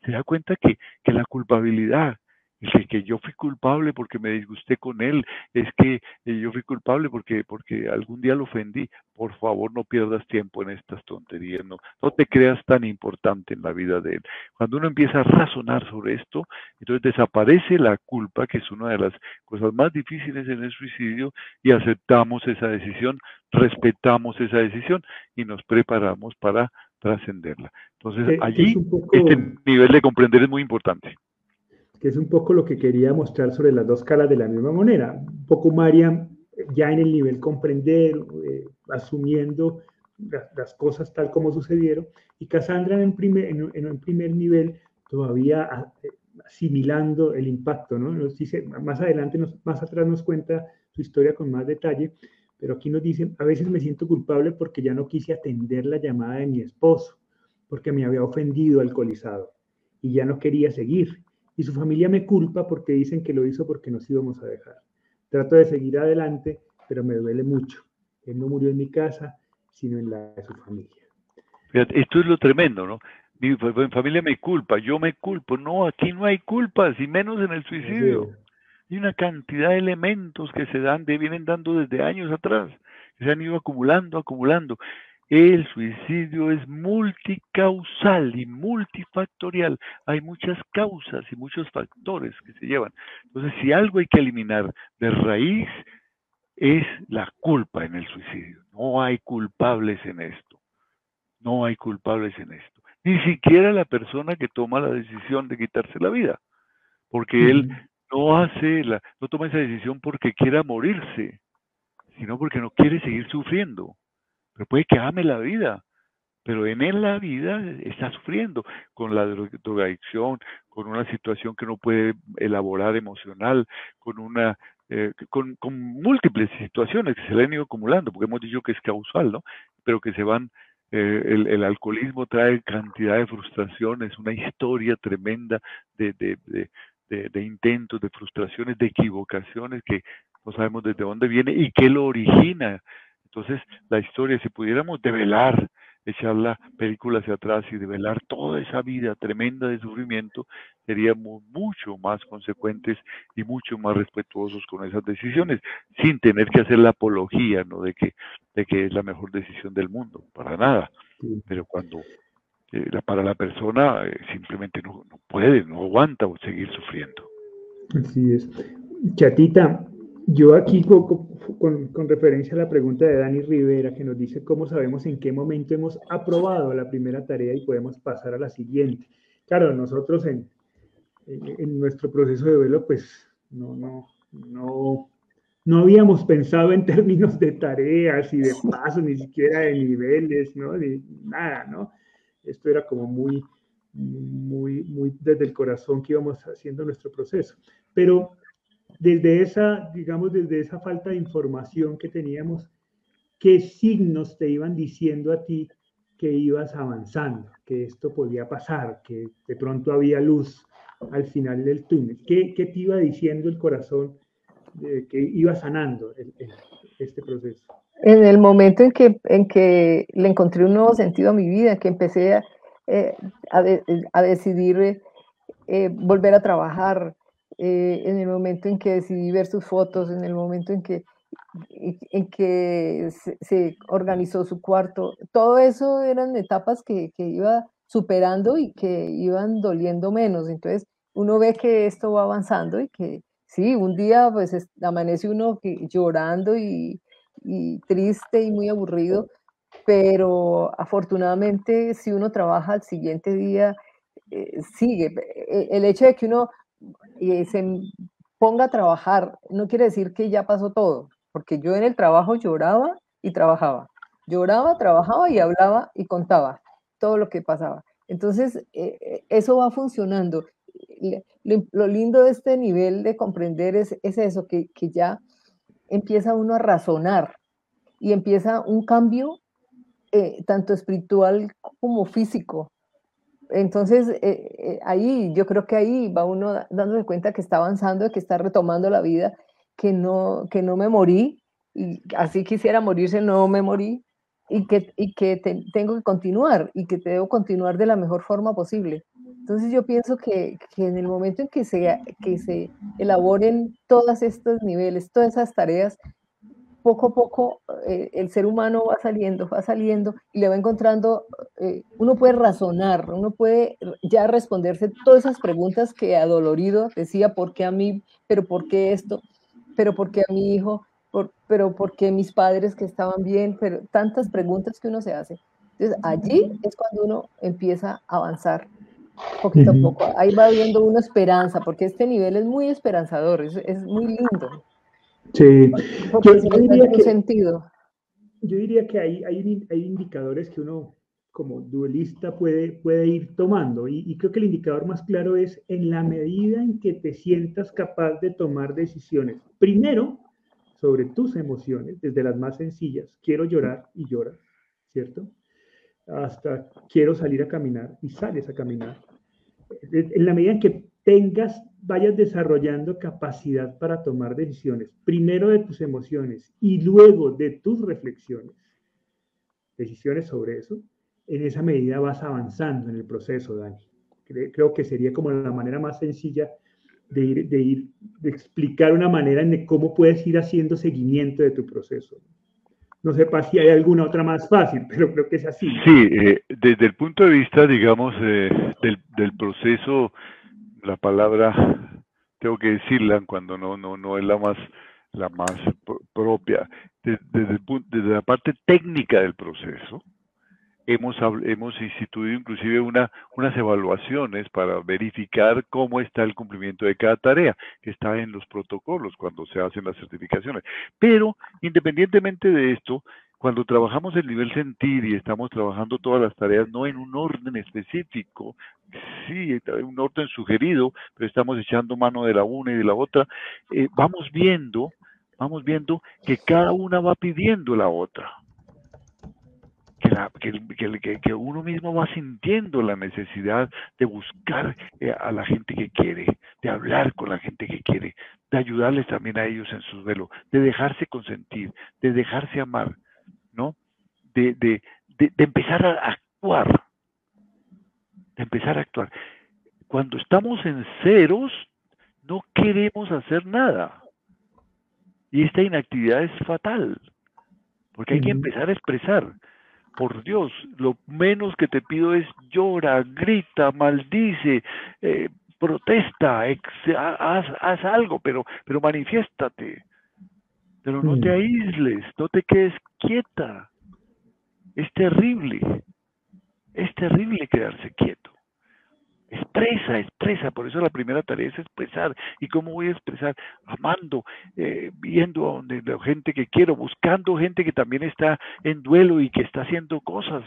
se da cuenta que, que la culpabilidad, es que yo fui culpable porque me disgusté con él, es que eh, yo fui culpable porque, porque algún día lo ofendí. Por favor, no pierdas tiempo en estas tonterías, no, no te creas tan importante en la vida de él. Cuando uno empieza a razonar sobre esto, entonces desaparece la culpa, que es una de las cosas más difíciles en el suicidio, y aceptamos esa decisión, respetamos esa decisión y nos preparamos para trascenderla. Entonces, allí este nivel de comprender es muy importante que es un poco lo que quería mostrar sobre las dos caras de la misma moneda. Un poco Mariam ya en el nivel comprender, eh, asumiendo las, cosas tal como sucedieron, y Cassandra en, primer, en, un primer nivel todavía eh, asimilando el impacto, ¿no? Nos dice, más adelante, más atrás nos cuenta su historia con más detalle, pero aquí nos dice, a veces me siento culpable porque ya no quise atender la llamada de mi esposo, porque me había ofendido alcoholizado y ya no quería seguir y su familia me culpa porque dicen que lo hizo porque nos íbamos a dejar. Trato de seguir adelante, pero me duele mucho. Él no murió en mi casa, sino en la de su familia. esto es lo tremendo, ¿no? Mi, familia me culpa, yo me culpo. No, aquí no hay culpas, y menos en el suicidio. Hay una cantidad de elementos que se dan, de, vienen dando desde años atrás, que se han ido acumulando, acumulando. El suicidio es multicausal y multifactorial. Hay muchas causas y muchos factores que se llevan. Entonces, si algo hay que eliminar de raíz, es la culpa en el suicidio. No hay culpables en esto. No hay culpables en esto. Ni siquiera la persona que toma la decisión de quitarse la vida. Porque él no hace la, no toma esa decisión porque quiera morirse, sino porque no quiere seguir sufriendo pero puede que ame la vida, pero en él la vida está sufriendo con la drogadicción, con una situación que no puede elaborar emocional, con una eh, con, múltiples situaciones que se le han ido acumulando, porque hemos dicho que es causal, ¿no? Pero que se van, eh, el, alcoholismo trae cantidad de frustraciones, una historia tremenda de, de, de, de, intentos, de frustraciones, de equivocaciones que no sabemos desde dónde viene y qué lo origina entonces, la historia, si pudiéramos develar, echar la película hacia atrás y develar toda esa vida tremenda de sufrimiento, seríamos mucho más consecuentes y mucho más respetuosos con esas decisiones, sin tener que hacer la apología ¿no? de, que, de que es la mejor decisión del mundo, para nada. Pero cuando eh, para la persona eh, simplemente no, no, puede, no aguanta seguir sufriendo. Así es. Chatita, yo aquí con, con, referencia a la pregunta de Dani Rivera que nos dice cómo sabemos en qué momento hemos aprobado la primera tarea y podemos pasar a la siguiente. Claro, nosotros en, en, nuestro proceso de velo pues no, no, no, no habíamos pensado en términos de tareas y de pasos, ni siquiera de niveles, ¿no? Ni nada, ¿no? Esto era como muy, muy, muy desde el corazón que íbamos haciendo nuestro proceso. Pero desde esa, digamos, desde esa falta de información que teníamos, ¿qué signos te iban diciendo a ti que ibas avanzando, que esto podía pasar, que de pronto había luz al final del túnel? ¿Qué, qué te iba diciendo el corazón que iba sanando este proceso? En el momento en que, en que le encontré un nuevo sentido a mi vida, que empecé a, eh, a, decidir eh, volver a trabajar, eh, en el momento en que decidí ver sus fotos, en el momento en que, en que se, organizó su cuarto, todo eso eran etapas que, que, iba superando y que iban doliendo menos. Entonces, uno ve que esto va avanzando y que sí, un día pues amanece uno llorando y, y triste y muy aburrido, pero afortunadamente si uno trabaja al siguiente día, eh, sigue. E, el hecho de que uno y se ponga a trabajar, no quiere decir que ya pasó todo, porque yo en el trabajo lloraba y trabajaba. Lloraba, trabajaba y hablaba y contaba todo lo que pasaba. Entonces, eh, eh, eso va funcionando. Lo, lindo de este nivel de comprender es, es eso, que, que, ya empieza uno a razonar y empieza un cambio eh, tanto espiritual como físico, entonces, eh, eh, ahí, yo creo que ahí va uno dándose cuenta que está avanzando, que está retomando la vida, que no, que no me morí, y así quisiera morirse, no me morí, y que, y que tengo que continuar, y que debo continuar de la mejor forma posible. Entonces yo pienso que, que en el momento en que se, que se elaboren todos estos niveles, todas esas tareas, poco a poco eh, el ser humano va saliendo, va saliendo y le va encontrando, eh, uno puede razonar, uno puede ya responderse todas esas preguntas que adolorido decía, ¿por qué a mí? ¿Pero por qué esto? ¿Pero por qué a mi hijo? Por, ¿Pero por qué mis padres que estaban bien? Pero tantas preguntas que uno se hace. Entonces allí es cuando uno empieza a avanzar poquito a poco. Ahí va viendo una esperanza, porque este nivel es muy esperanzador, es, es muy lindo. Sí, yo, diría que, sentido. yo diría que hay, hay, hay, indicadores que uno como duelista puede, puede ir tomando y, y, creo que el indicador más claro es en la medida en que te sientas capaz de tomar decisiones. Primero, sobre tus emociones, desde las más sencillas, quiero llorar y lloras, ¿cierto? Hasta quiero salir a caminar y sales a caminar. En la medida en que tengas, vayas desarrollando capacidad para tomar decisiones, primero de tus emociones y luego de tus reflexiones, decisiones sobre eso, en esa medida vas avanzando en el proceso, Dani. Creo que sería como la manera más sencilla de ir, de ir, de explicar una manera en cómo puedes ir haciendo seguimiento de tu proceso. No sé si hay alguna otra más fácil, pero creo que es así. Sí, eh, desde el punto de vista, digamos, eh, del, del, proceso la palabra tengo que decirla cuando no, no, no es la más, la más propia. Desde, desde, la parte técnica del proceso, hemos, hemos instituido inclusive una, unas evaluaciones para verificar cómo está el cumplimiento de cada tarea, que está en los protocolos cuando se hacen las certificaciones. Pero independientemente de esto, cuando trabajamos el nivel sentir y estamos trabajando todas las tareas no en un orden específico, sí, un orden sugerido, pero estamos echando mano de la una y de la otra, eh, vamos viendo, vamos viendo que cada una va pidiendo la otra. Que, que, uno mismo va sintiendo la necesidad de buscar eh, a la gente que quiere, de hablar con la gente que quiere, de ayudarles también a ellos en su duelo, de dejarse consentir, de dejarse amar ¿no? De, de, empezar a actuar, de empezar a actuar. Cuando estamos en ceros, no queremos hacer nada. Y esta inactividad es fatal, porque hay que empezar a expresar. Por Dios, lo menos que te pido es llora, grita, maldice, eh, protesta, haz, haz, algo, pero, pero manifiéstate. Pero no te aísles, no te quedes quieta. Es terrible. Es terrible quedarse quieto. Expresa, expresa. Por eso la primera tarea es expresar. ¿Y cómo voy a expresar? Amando, eh, viendo a donde la gente que quiero, buscando gente que también está en duelo y que está haciendo cosas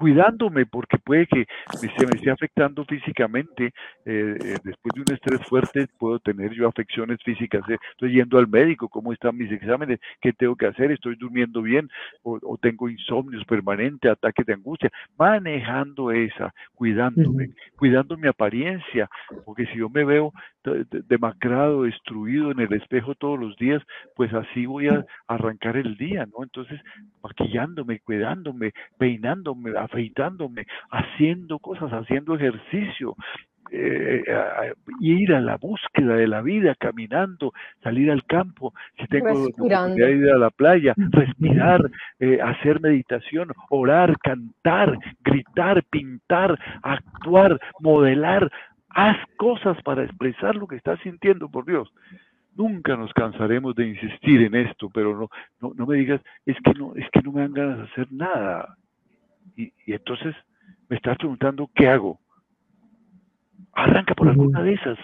cuidándome porque puede que se me esté afectando físicamente eh, eh, después de un estrés fuerte puedo tener yo afecciones físicas eh, estoy yendo al médico cómo están mis exámenes qué tengo que hacer estoy durmiendo bien o, tengo insomnios permanentes ataques de angustia manejando esa cuidándome cuidando mi apariencia porque si yo me veo demacrado destruido en el espejo todos los días pues así voy a arrancar el día no entonces maquillándome cuidándome peinándome afeitándome, haciendo cosas, haciendo ejercicio, eh, ir a la búsqueda de la vida, caminando, salir al campo, si tengo la oportunidad de ir a la playa, respirar, eh, hacer meditación, orar, cantar, gritar, pintar, actuar, modelar, haz cosas para expresar lo que estás sintiendo, por Dios. Nunca nos cansaremos de insistir en esto, pero no, no, no me digas, es que no, es que no me dan ganas de hacer nada. Y, entonces me estás preguntando, ¿qué hago? Arranca por alguna de esas,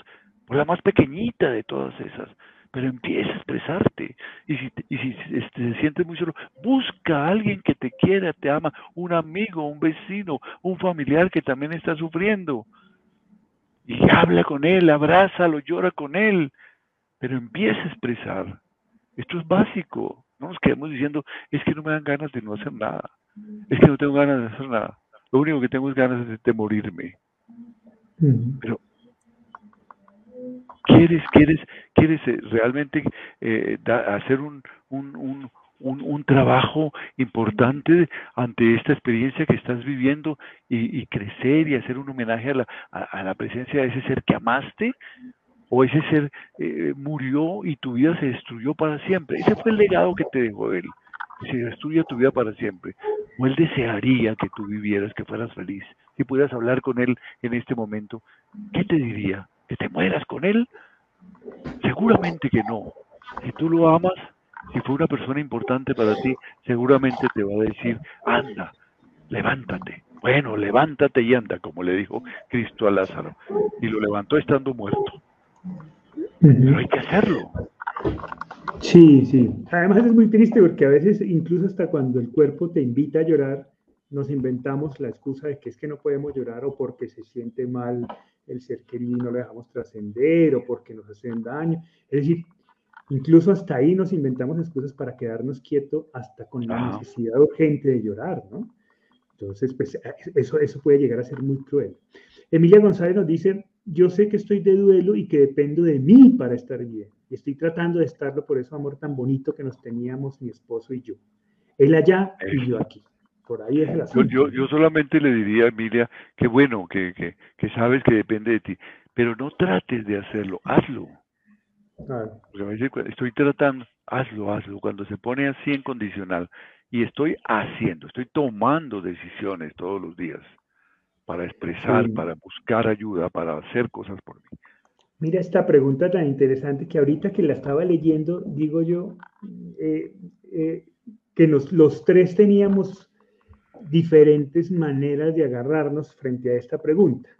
por la más pequeñita de todas esas, pero empieza a expresarte. Y si, y si este, te sientes muy solo, busca a alguien que te quiera, te ama, un amigo, un vecino, un familiar que también está sufriendo. Y habla con él, abrázalo, llora con él, pero empieza a expresar. Esto es básico. No nos quedemos diciendo, es que no me dan ganas de no hacer nada. Es que no tengo ganas de hacer nada. Lo único que tengo es ganas de morirme. Pero quieres, quieres, quieres eh, realmente eh, hacer un, un, un, trabajo importante ante esta experiencia que estás viviendo y, crecer y hacer un homenaje a la, a, la, presencia de ese ser que amaste o ese ser eh, murió y tu vida se destruyó para siempre. Ese fue el legado que te dejó él. Se destruye tu vida para siempre. O él desearía que tú vivieras, que fueras feliz. Si pudieras hablar con él en este momento, ¿qué te diría? ¿Que te mueras con él? Seguramente que no. Si tú lo amas, si fue una persona importante para ti, seguramente te va a decir, anda, levántate. Bueno, levántate y anda, como le dijo Cristo a Lázaro. Y lo levantó estando muerto. Pero hay que hacerlo. Sí, sí. Además es muy triste porque a veces, incluso hasta cuando el cuerpo te invita a llorar, nos inventamos la excusa de que es que no podemos llorar o porque se siente mal el ser querido y no lo dejamos trascender o porque nos hacen daño. Es decir, incluso hasta ahí nos inventamos excusas para quedarnos quietos hasta con la necesidad urgente de llorar, ¿no? Entonces, pues eso, eso puede llegar a ser muy cruel. Emilia González nos dice, yo sé que estoy de duelo y que dependo de mí para estar bien. Y estoy tratando de estarlo por ese amor tan bonito que nos teníamos mi esposo y yo. Él allá y yo aquí. Por ahí es el asunto. Yo, yo, solamente le diría a Emilia que bueno, que, que, que, sabes que depende de ti, pero no trates de hacerlo, hazlo. Porque a veces estoy tratando, hazlo, hazlo. Cuando se pone así en condicional y estoy haciendo, estoy tomando decisiones todos los días para expresar, para buscar ayuda, para hacer cosas por mí. Mira esta pregunta tan interesante que ahorita que la estaba leyendo, digo yo, eh, eh, que nos, los tres teníamos diferentes maneras de agarrarnos frente a esta pregunta.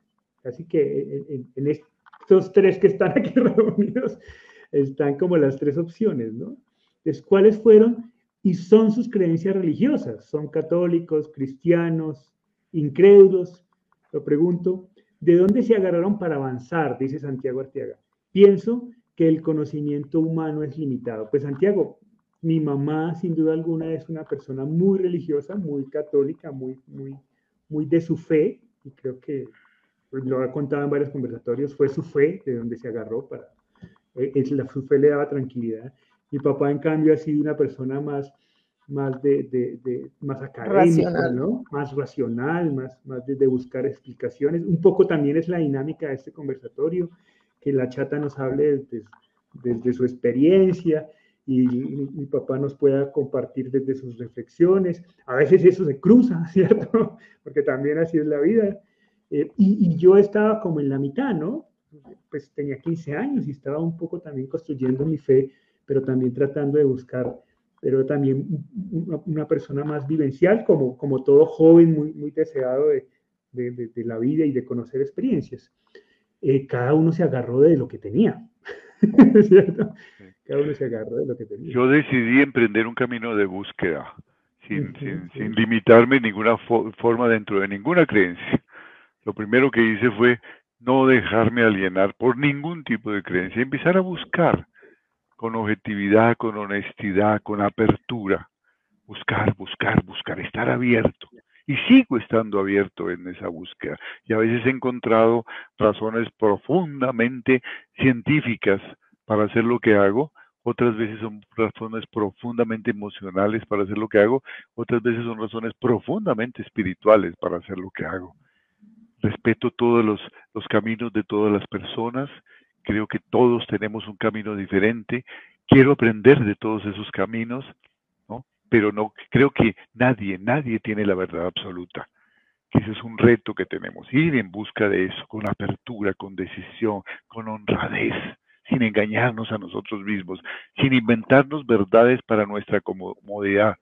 Así que en, estos tres que están aquí reunidos están como las tres opciones, ¿no? Entonces, ¿cuáles fueron y son sus creencias religiosas? ¿Son católicos, cristianos, incrédulos? Lo pregunto, ¿de dónde se agarraron para avanzar? Dice Santiago Arteaga. Pienso que el conocimiento humano es limitado. Pues Santiago, mi mamá sin duda alguna es una persona muy religiosa, muy católica, muy, muy, muy de su fe, y creo que lo ha contado en varios conversatorios, fue su fe de donde se agarró para, eh, la, su fe le daba tranquilidad. Mi papá, en cambio, ha sido una persona más, más de, de, más académica, ¿no? Más racional, más, más de, buscar explicaciones. Un poco también es la dinámica de este conversatorio, que la chata nos hable desde, desde su experiencia y, mi papá nos pueda compartir desde sus reflexiones. A veces eso se cruza, ¿cierto? Porque también así es la vida. Eh, y, y, yo estaba como en la mitad, ¿no? Pues tenía 15 años y estaba un poco también construyendo mi fe, pero también tratando de buscar, pero también una, persona más vivencial, como, como todo joven muy, muy deseado de, de, de, la vida y de conocer experiencias. Eh, cada uno se agarró de lo que tenía, ¿cierto? Yo decidí emprender un camino de búsqueda, sin, sin, limitarme en ninguna forma dentro de ninguna creencia. Lo primero que hice fue no dejarme alienar por ningún tipo de creencia, empezar a buscar con objetividad, con honestidad, con apertura. Buscar, buscar, buscar, estar abierto. Y sigo estando abierto en esa búsqueda. Y a veces he encontrado razones profundamente científicas para hacer lo que hago, otras veces son razones profundamente emocionales para hacer lo que hago, otras veces son razones profundamente espirituales para hacer lo que hago. Respeto todos los, caminos de todas las personas, creo que todos tenemos un camino diferente, quiero aprender de todos esos caminos, ¿no? pero no creo que nadie, nadie tiene la verdad absoluta. Ese es un reto que tenemos, ir en busca de eso, con apertura, con decisión, con honradez sin engañarnos a nosotros mismos, sin inventarnos verdades para nuestra comodidad,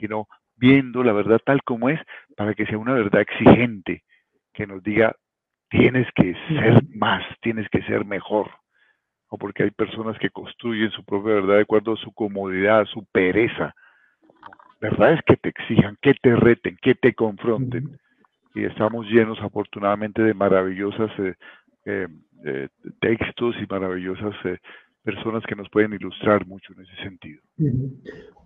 sino viendo la verdad tal como es para que sea una verdad exigente, que nos diga, tienes que ser más, tienes que ser mejor. O porque hay personas que construyen su propia verdad de acuerdo a su comodidad, a su pereza. Verdades que te exijan, que te reten, que te confronten. Y estamos llenos afortunadamente de maravillosas eh, eh, eh, textos y maravillosas eh, personas que nos pueden ilustrar mucho en ese sentido.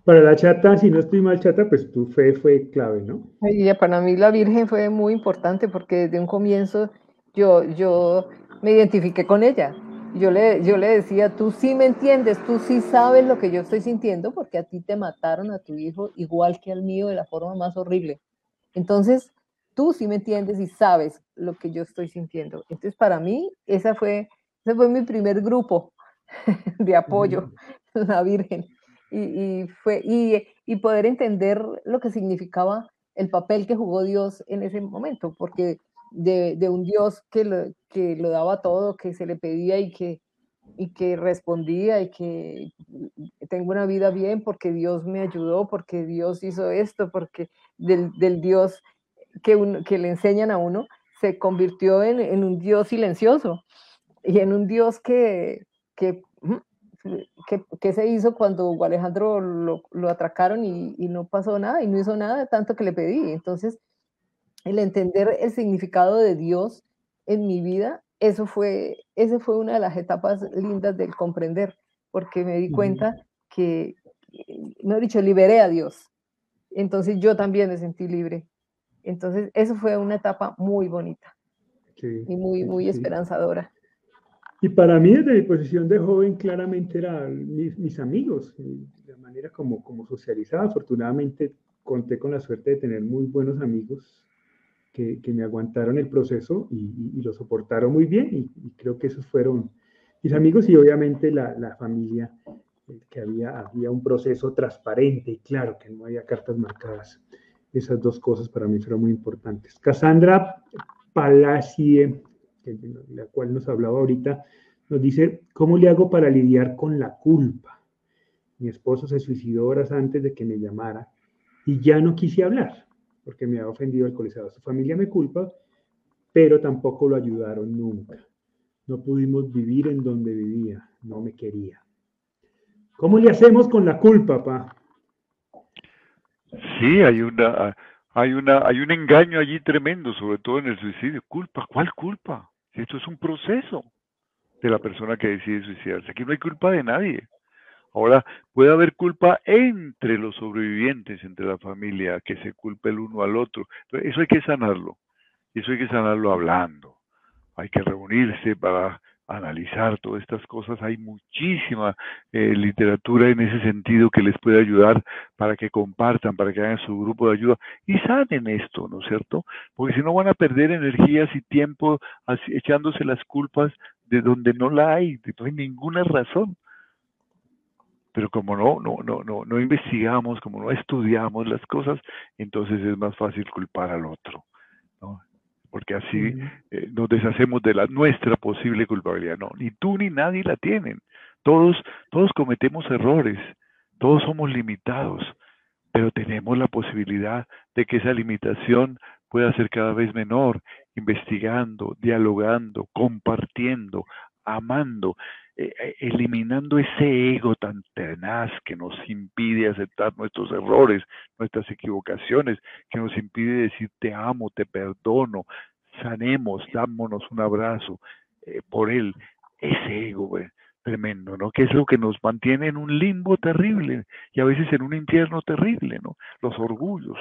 Para la chata, si no estoy mal chata, pues tu fe fue clave, ¿no? Y para mí la Virgen fue muy importante porque desde un comienzo yo, yo me identifiqué con ella. Yo le, yo le decía, tú sí me entiendes, tú sí sabes lo que yo estoy sintiendo, porque a ti te mataron a tu hijo igual que al mío de la forma más horrible. Entonces, tú sí me entiendes y sabes lo que yo estoy sintiendo. Entonces, para mí, esa fue, ese fue mi primer grupo de apoyo, la Virgen. Y, fue, y, y poder entender lo que significaba el papel que jugó Dios en ese momento, porque de, un Dios que lo, que lo daba todo, que se le pedía y que, y que respondía y que tengo una vida bien porque Dios me ayudó, porque Dios hizo esto, porque del, Dios que, que le enseñan a uno se convirtió en, un Dios silencioso y en un Dios que, que, que, se hizo cuando Alejandro lo, lo atracaron y, y, no pasó nada y no hizo nada tanto que le pedí. Entonces, el entender el significado de Dios en mi vida, eso fue, esa fue una de las etapas lindas del comprender, porque me di cuenta que, he dicho, liberé a Dios. Entonces yo también me sentí libre. Entonces, eso fue una etapa muy bonita y muy, muy esperanzadora. Y para mí, desde mi posición de joven, claramente eran mis, amigos, la manera como, como socializaba. Afortunadamente, conté con la suerte de tener muy buenos amigos que, me aguantaron el proceso y, lo soportaron muy bien y, creo que esos fueron mis amigos y obviamente la, familia, eh, que había, había un proceso transparente y claro, que no había cartas marcadas. Esas dos cosas para mí fueron muy importantes. Cassandra Palacie, la cual nos hablaba ahorita, nos dice, ¿cómo le hago para lidiar con la culpa? Mi esposo se suicidó horas antes de que me llamara y ya no quise hablar porque me ha ofendido alcoholizado. Su familia me culpa, pero tampoco lo ayudaron nunca. No pudimos vivir en donde vivía, no me quería. ¿Cómo le hacemos con la culpa, pa? Sí, hay una, hay una, hay un engaño allí tremendo, sobre todo en el suicidio. Culpa, ¿cuál culpa? Esto es un proceso de la persona que decide suicidarse. Aquí no hay culpa de nadie. Ahora, puede haber culpa entre los sobrevivientes, entre la familia, que se culpe el uno al otro. Eso hay que sanarlo. Eso hay que sanarlo hablando. Hay que reunirse para analizar todas estas cosas. Hay muchísima eh, literatura en ese sentido que les puede ayudar para que compartan, para que hagan su grupo de ayuda y sanen esto, ¿no es cierto? Porque si no van a perder energías y tiempo echándose las culpas de donde no la hay, no hay ninguna razón pero como no, no, no, no, no investigamos, como no estudiamos las cosas, entonces es más fácil culpar al otro, ¿no? Porque así eh, nos deshacemos de la nuestra posible culpabilidad. No, ni tú ni nadie la tienen. Todos, todos cometemos errores, todos somos limitados, pero tenemos la posibilidad de que esa limitación pueda ser cada vez menor, investigando, dialogando, compartiendo, amando. Eh, eh, eliminando ese ego tan tenaz que nos impide aceptar nuestros errores, nuestras equivocaciones, que nos impide decir te amo, te perdono, sanemos, dámonos un abrazo eh, por él. Ese ego, tremendo, ¿no? Que es lo que nos mantiene en un limbo terrible y a veces en un infierno terrible, ¿no? Los orgullos.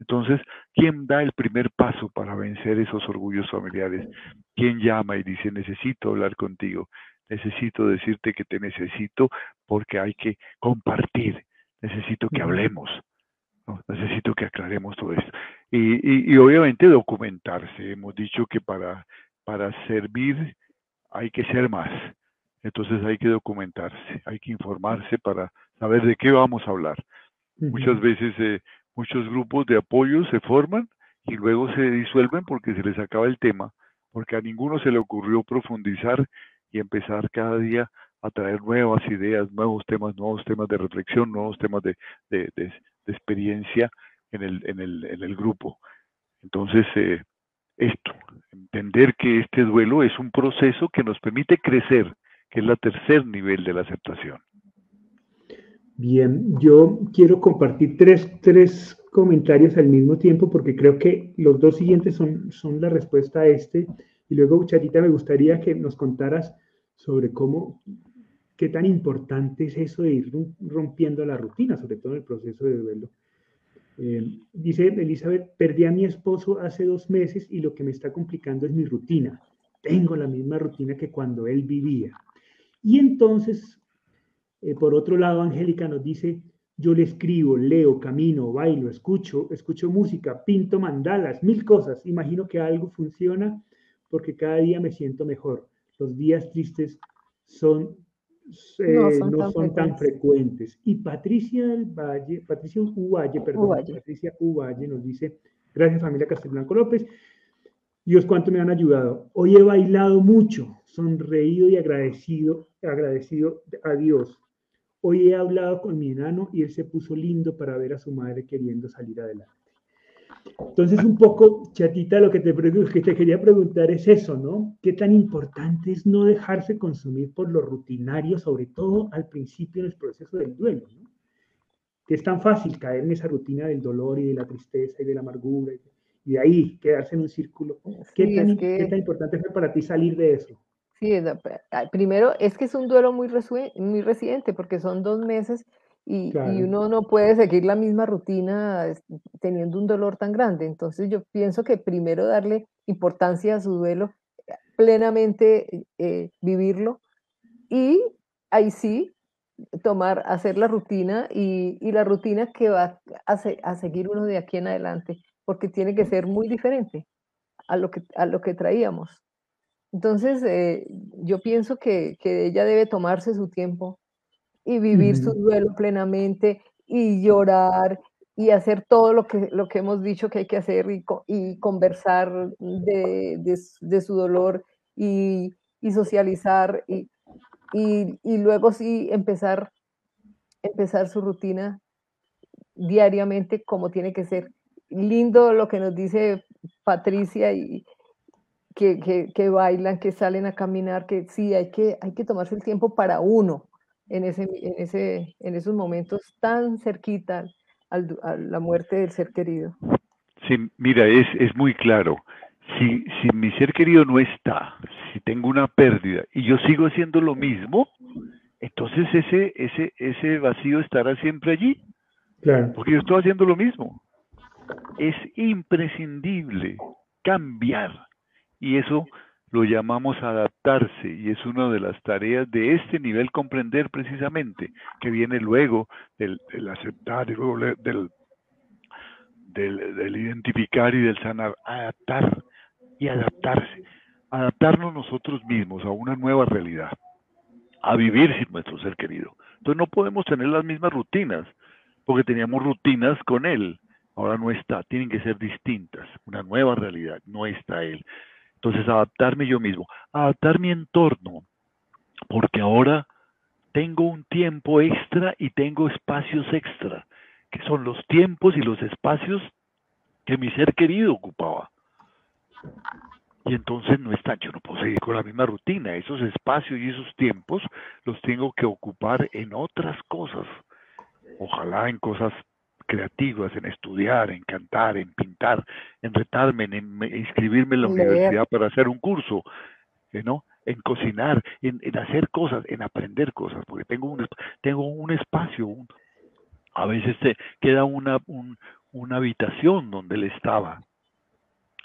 Entonces, ¿quién da el primer paso para vencer esos orgullos familiares? ¿Quién llama y dice, necesito hablar contigo? Necesito decirte que te necesito porque hay que compartir, necesito que hablemos, necesito que aclaremos todo esto. Y, obviamente documentarse, hemos dicho que para, para servir hay que ser más, entonces hay que documentarse, hay que informarse para saber de qué vamos a hablar. Muchas veces eh, muchos grupos de apoyo se forman y luego se disuelven porque se les acaba el tema, porque a ninguno se le ocurrió profundizar y empezar cada día a traer nuevas ideas, nuevos temas, nuevos temas de reflexión, nuevos temas de, experiencia en el, en, el, en el, grupo. Entonces, eh, esto, entender que este duelo es un proceso que nos permite crecer, que es la tercer nivel de la aceptación. Bien, yo quiero compartir tres, tres comentarios al mismo tiempo porque creo que los dos siguientes son, son la respuesta a este. Y luego, Charita, me gustaría que nos contaras sobre cómo, qué tan importante es eso de ir rompiendo la rutina, sobre todo en el proceso de duelo. Eh, dice Elizabeth, perdí a mi esposo hace dos meses y lo que me está complicando es mi rutina. tengo la misma rutina que cuando él vivía. Y entonces, eh, por otro lado, Angélica nos dice, yo le escribo, leo, camino, bailo, escucho, escucho música, pinto mandalas, mil cosas. Imagino que algo funciona porque cada día me siento mejor. Los días tristes son, no eh, son, tan, frecuentes. Y Patricia del Valle, Patricia Uvalle, perdón, Patricia Uvalle nos dice, gracias familia Castelblanco López, Dios cuánto me han ayudado. Hoy he bailado mucho, sonreído y agradecido, agradecido a Dios. Hoy he hablado con mi enano y él se puso lindo para ver a su madre queriendo salir adelante. Entonces, un poco, chatita, lo que te, que te quería preguntar es eso, ¿no? ¿Qué tan importante es no dejarse consumir por lo rutinario, sobre todo al principio en el proceso del duelo, ¿no? Que es tan fácil caer en esa rutina del dolor y de la tristeza y de la amargura y de ahí quedarse en un círculo. ¿Qué, tan, ¿Qué tan importante fue para ti salir de eso? Sí, ah, primero es que es un duelo muy, muy reciente porque son dos meses y, uno no puede seguir la misma rutina teniendo un dolor tan grande. Entonces yo pienso que primero darle importancia a su duelo, plenamente eh, vivirlo y ahí sí tomar, hacer la rutina y, la rutina que va a, a, seguir uno de aquí en adelante, porque tiene que ser muy diferente a lo que, a lo que traíamos. Entonces, eh, yo pienso que, ella debe tomarse su tiempo y vivir su duelo plenamente y llorar y hacer todo lo que, lo que hemos dicho que hay que hacer y, conversar de, su dolor y, socializar y, y, luego sí empezar, empezar su rutina diariamente como tiene que ser. Lindo lo que nos dice Patricia y, que, bailan, que salen a caminar, que sí, hay que, hay que tomarse el tiempo para uno en, ese, en, ese, en esos momentos tan cerquita a la muerte del ser querido. Sí, mira, es, es muy claro. Si, si mi ser querido no está, si tengo una pérdida y yo sigo haciendo lo mismo, entonces ese, ese, ese vacío estará siempre allí. Claro. Porque yo estoy haciendo lo mismo. Es imprescindible cambiar y eso lo llamamos adaptarse y es una de las tareas de este nivel comprender precisamente, que viene luego del, aceptar luego del, del, identificar y del sanar, adaptar y adaptarse, adaptarnos nosotros mismos a una nueva realidad, a vivir sin nuestro ser querido. Entonces no podemos tener las mismas rutinas, porque teníamos rutinas con él, ahora no está, tienen que ser distintas, una nueva realidad, no está él. Entonces, adaptarme yo mismo, adaptar mi entorno, porque ahora tengo un tiempo extra y tengo espacios extra, que son los tiempos y los espacios que mi ser querido ocupaba. Y entonces no está, yo no puedo seguir con la misma rutina, esos espacios y esos tiempos los tengo que ocupar en otras cosas, ojalá en cosas creativas, en estudiar, en cantar, en pintar, en retarme, en, inscribirme en la universidad para hacer un curso, eh, ¿no? En cocinar, en, hacer cosas, en aprender cosas, porque tengo un, tengo un espacio, a veces te queda una, una habitación donde él estaba,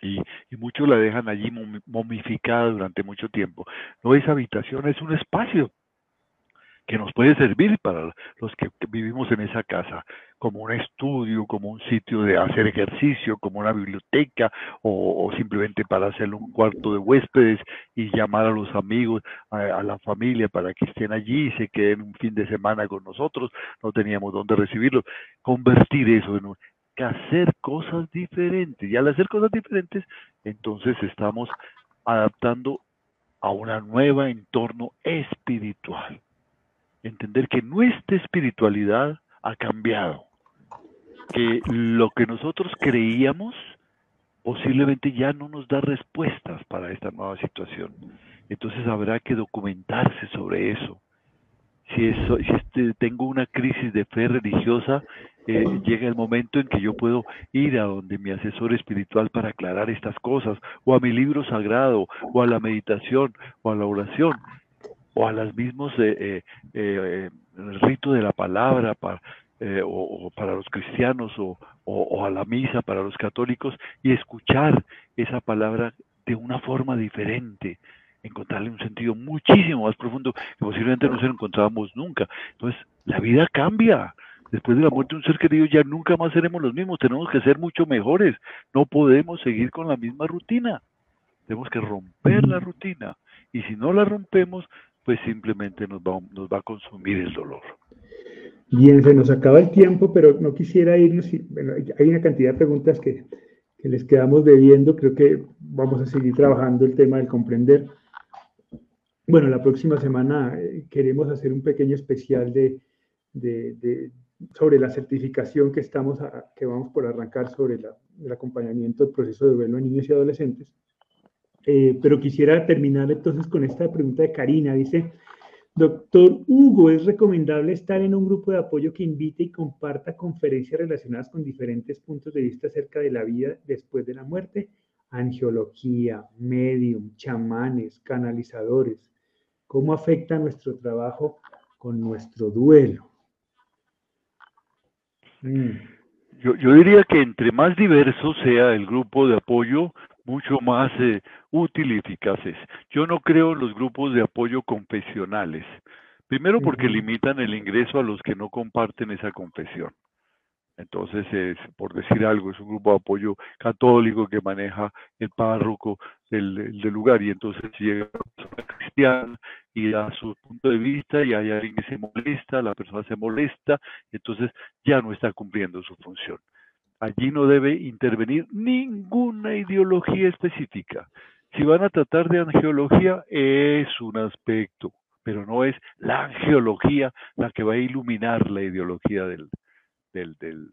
y, y, muchos la dejan allí momificada durante mucho tiempo. No, esa habitación es un espacio que nos puede servir para los que vivimos en esa casa, como un estudio, como un sitio de hacer ejercicio, como una biblioteca o, simplemente para hacer un cuarto de huéspedes y llamar a los amigos, a, la familia para que estén allí y se queden un fin de semana con nosotros, no teníamos dónde recibirlos, convertir eso en un, hacer cosas diferentes. Y al hacer cosas diferentes entonces estamos adaptando a una nueva entorno espiritual entender que nuestra espiritualidad ha cambiado, que lo que nosotros creíamos posiblemente ya no nos da respuestas para esta nueva situación. Entonces habrá que documentarse sobre eso. Si, eso, si este, tengo una crisis de fe religiosa, eh, llega el momento en que yo puedo ir a donde mi asesor espiritual para aclarar estas cosas, o a mi libro sagrado, o a la meditación, o a la oración, o a las mismos eh, eh, eh, el rito de la palabra para, o, para los cristianos o, o, a la misa para los católicos y escuchar esa palabra de una forma diferente, encontrarle un sentido muchísimo más profundo que posiblemente no se lo encontrábamos nunca. Entonces, la vida cambia. Después de la muerte de un ser querido ya nunca más seremos los mismos, tenemos que ser mucho mejores, no podemos seguir con la misma rutina, tenemos que romper la rutina. Y si no la rompemos, pues simplemente nos va, nos va a consumir el dolor. Bien, se nos acaba el tiempo, pero no quisiera irnos. hay una cantidad de preguntas que, les quedamos debiendo. Creo que vamos a seguir trabajando el tema del comprender. Bueno, la próxima semana eh, queremos hacer un pequeño especial de, sobre la certificación que, estamos que vamos por arrancar sobre el acompañamiento del proceso de duelo en niños y adolescentes. Eh, pero quisiera terminar entonces con esta pregunta de Karina. Dice, doctor Hugo, ¿es recomendable estar en un grupo de apoyo que invite y comparta conferencias relacionadas con diferentes puntos de vista acerca de la vida después de la muerte? Angiología, medium, chamanes, canalizadores. ¿Cómo afecta nuestro trabajo con nuestro duelo? Mm. Yo, yo, diría que entre más diverso sea el grupo de apoyo, mucho más eh, útil y eficaces. Yo no creo en los grupos de apoyo confesionales. Primero porque limitan el ingreso a los que no comparten esa confesión. Entonces, es, por decir algo, es un grupo de apoyo católico que maneja el párroco del, del lugar y entonces llega una persona cristiana y da su punto de vista y hay alguien que se molesta, la persona se molesta, entonces ya no está cumpliendo su función. Allí no debe intervenir ninguna ideología específica. Si van a tratar de angeología, es un aspecto, pero no es la angeología la que va a iluminar la ideología del, del, del,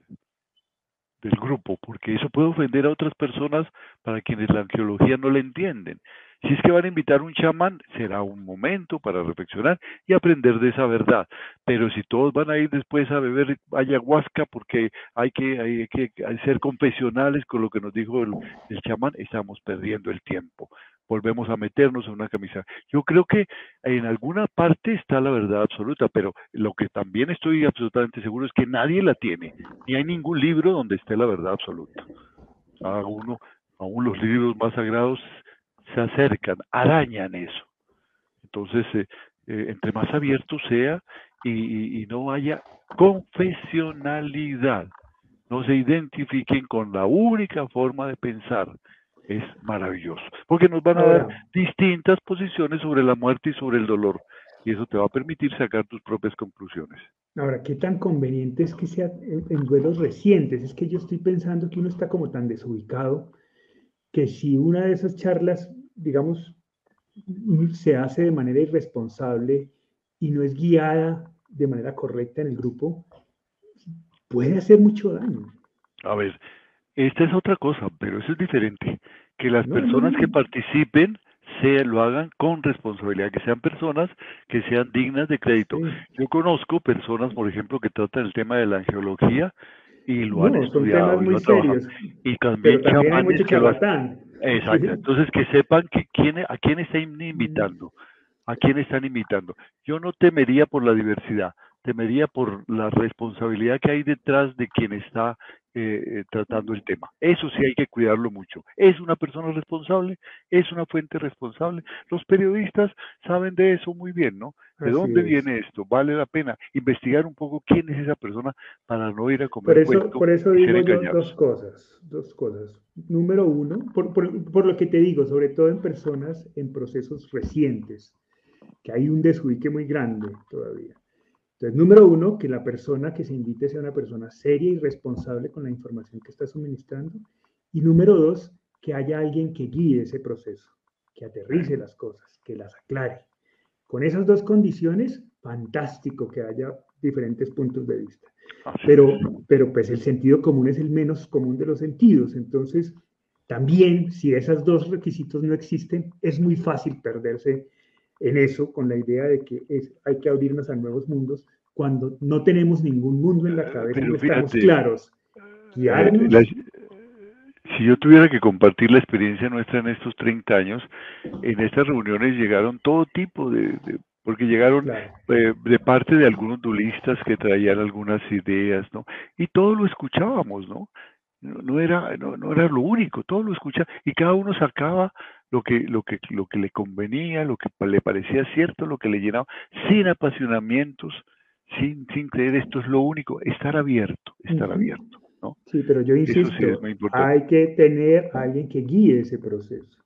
del grupo, porque eso puede ofender a otras personas para quienes la angeología no la entienden. Si es que van a invitar un chamán, será un momento para reflexionar y aprender de esa verdad. Pero si todos van a ir después a beber ayahuasca porque hay que, hay que ser confesionales con lo que nos dijo el, el chamán, estamos perdiendo el tiempo volvemos a meternos en una camisa. Yo creo que en alguna parte está la verdad absoluta, pero lo que también estoy absolutamente seguro es que nadie la tiene, ni hay ningún libro donde esté la verdad absoluta. A uno, aún los libros más sagrados se acercan, arañan eso. Entonces, eh, eh, entre más abierto sea y, no haya confesionalidad, no se identifiquen con la única forma de pensar, es maravilloso, porque nos van a dar distintas posiciones sobre la muerte y sobre el dolor, y eso te va a permitir sacar tus propias conclusiones. Ahora, ¿qué tan conveniente es que sea en duelos recientes? Es que yo estoy pensando que uno está como tan desubicado que si una de esas charlas digamos, se hace de manera irresponsable y no es guiada de manera correcta en el grupo, puede hacer mucho daño. A ver, esta es otra cosa, pero eso es diferente. Que las personas que participen se lo hagan con responsabilidad, que sean personas que sean dignas de crédito. Yo conozco personas, por ejemplo, que tratan el tema de la angiología y lo han estudiado y lo serios, Y también, chamanes que lo Exacto. Entonces que sepan que quién, a quién están invitando, a quién están invitando. Yo no temería por la diversidad, temería por la responsabilidad que hay detrás de quien está eh, tratando el tema. Eso sí hay que cuidarlo mucho. Es una persona responsable, es una fuente responsable. Los periodistas saben de eso muy bien, ¿no? ¿De dónde viene esto? Vale la pena investigar un poco quién es esa persona para no ir a comer. Por eso, por eso digo dos cosas, dos cosas. Número uno, por, por lo que te digo, sobre todo en personas en procesos recientes, que hay un desubique muy grande todavía. Entonces, número uno, que la persona que se invite sea una persona seria y responsable con la información que está suministrando. Y número dos, que haya alguien que guíe ese proceso, que aterrice las cosas, que las aclare. Con esas dos condiciones, fantástico que haya diferentes puntos de vista. Pero, pero pues el sentido común es el menos común de los sentidos. Entonces, también si esos dos requisitos no existen, es muy fácil perderse en eso con la idea de que es, hay que abrirnos a nuevos mundos cuando no tenemos ningún mundo en la eh, cabeza, no estamos claros. Eh, si yo tuviera que compartir la experiencia nuestra en estos 30 años, en estas reuniones llegaron todo tipo de, porque llegaron eh, de parte de algunos duelistas que traían algunas ideas, ¿no? Y todo lo escuchábamos, ¿no? No, era, no, era lo único, todo lo escuchaba y cada uno sacaba lo que, lo que, lo que le convenía, lo que le parecía cierto, lo que le llenaba, sin apasionamientos, sin, sin creer esto es lo único, estar abierto, estar abierto. ¿no? Sí, pero yo insisto, hay que tener a alguien que guíe ese proceso.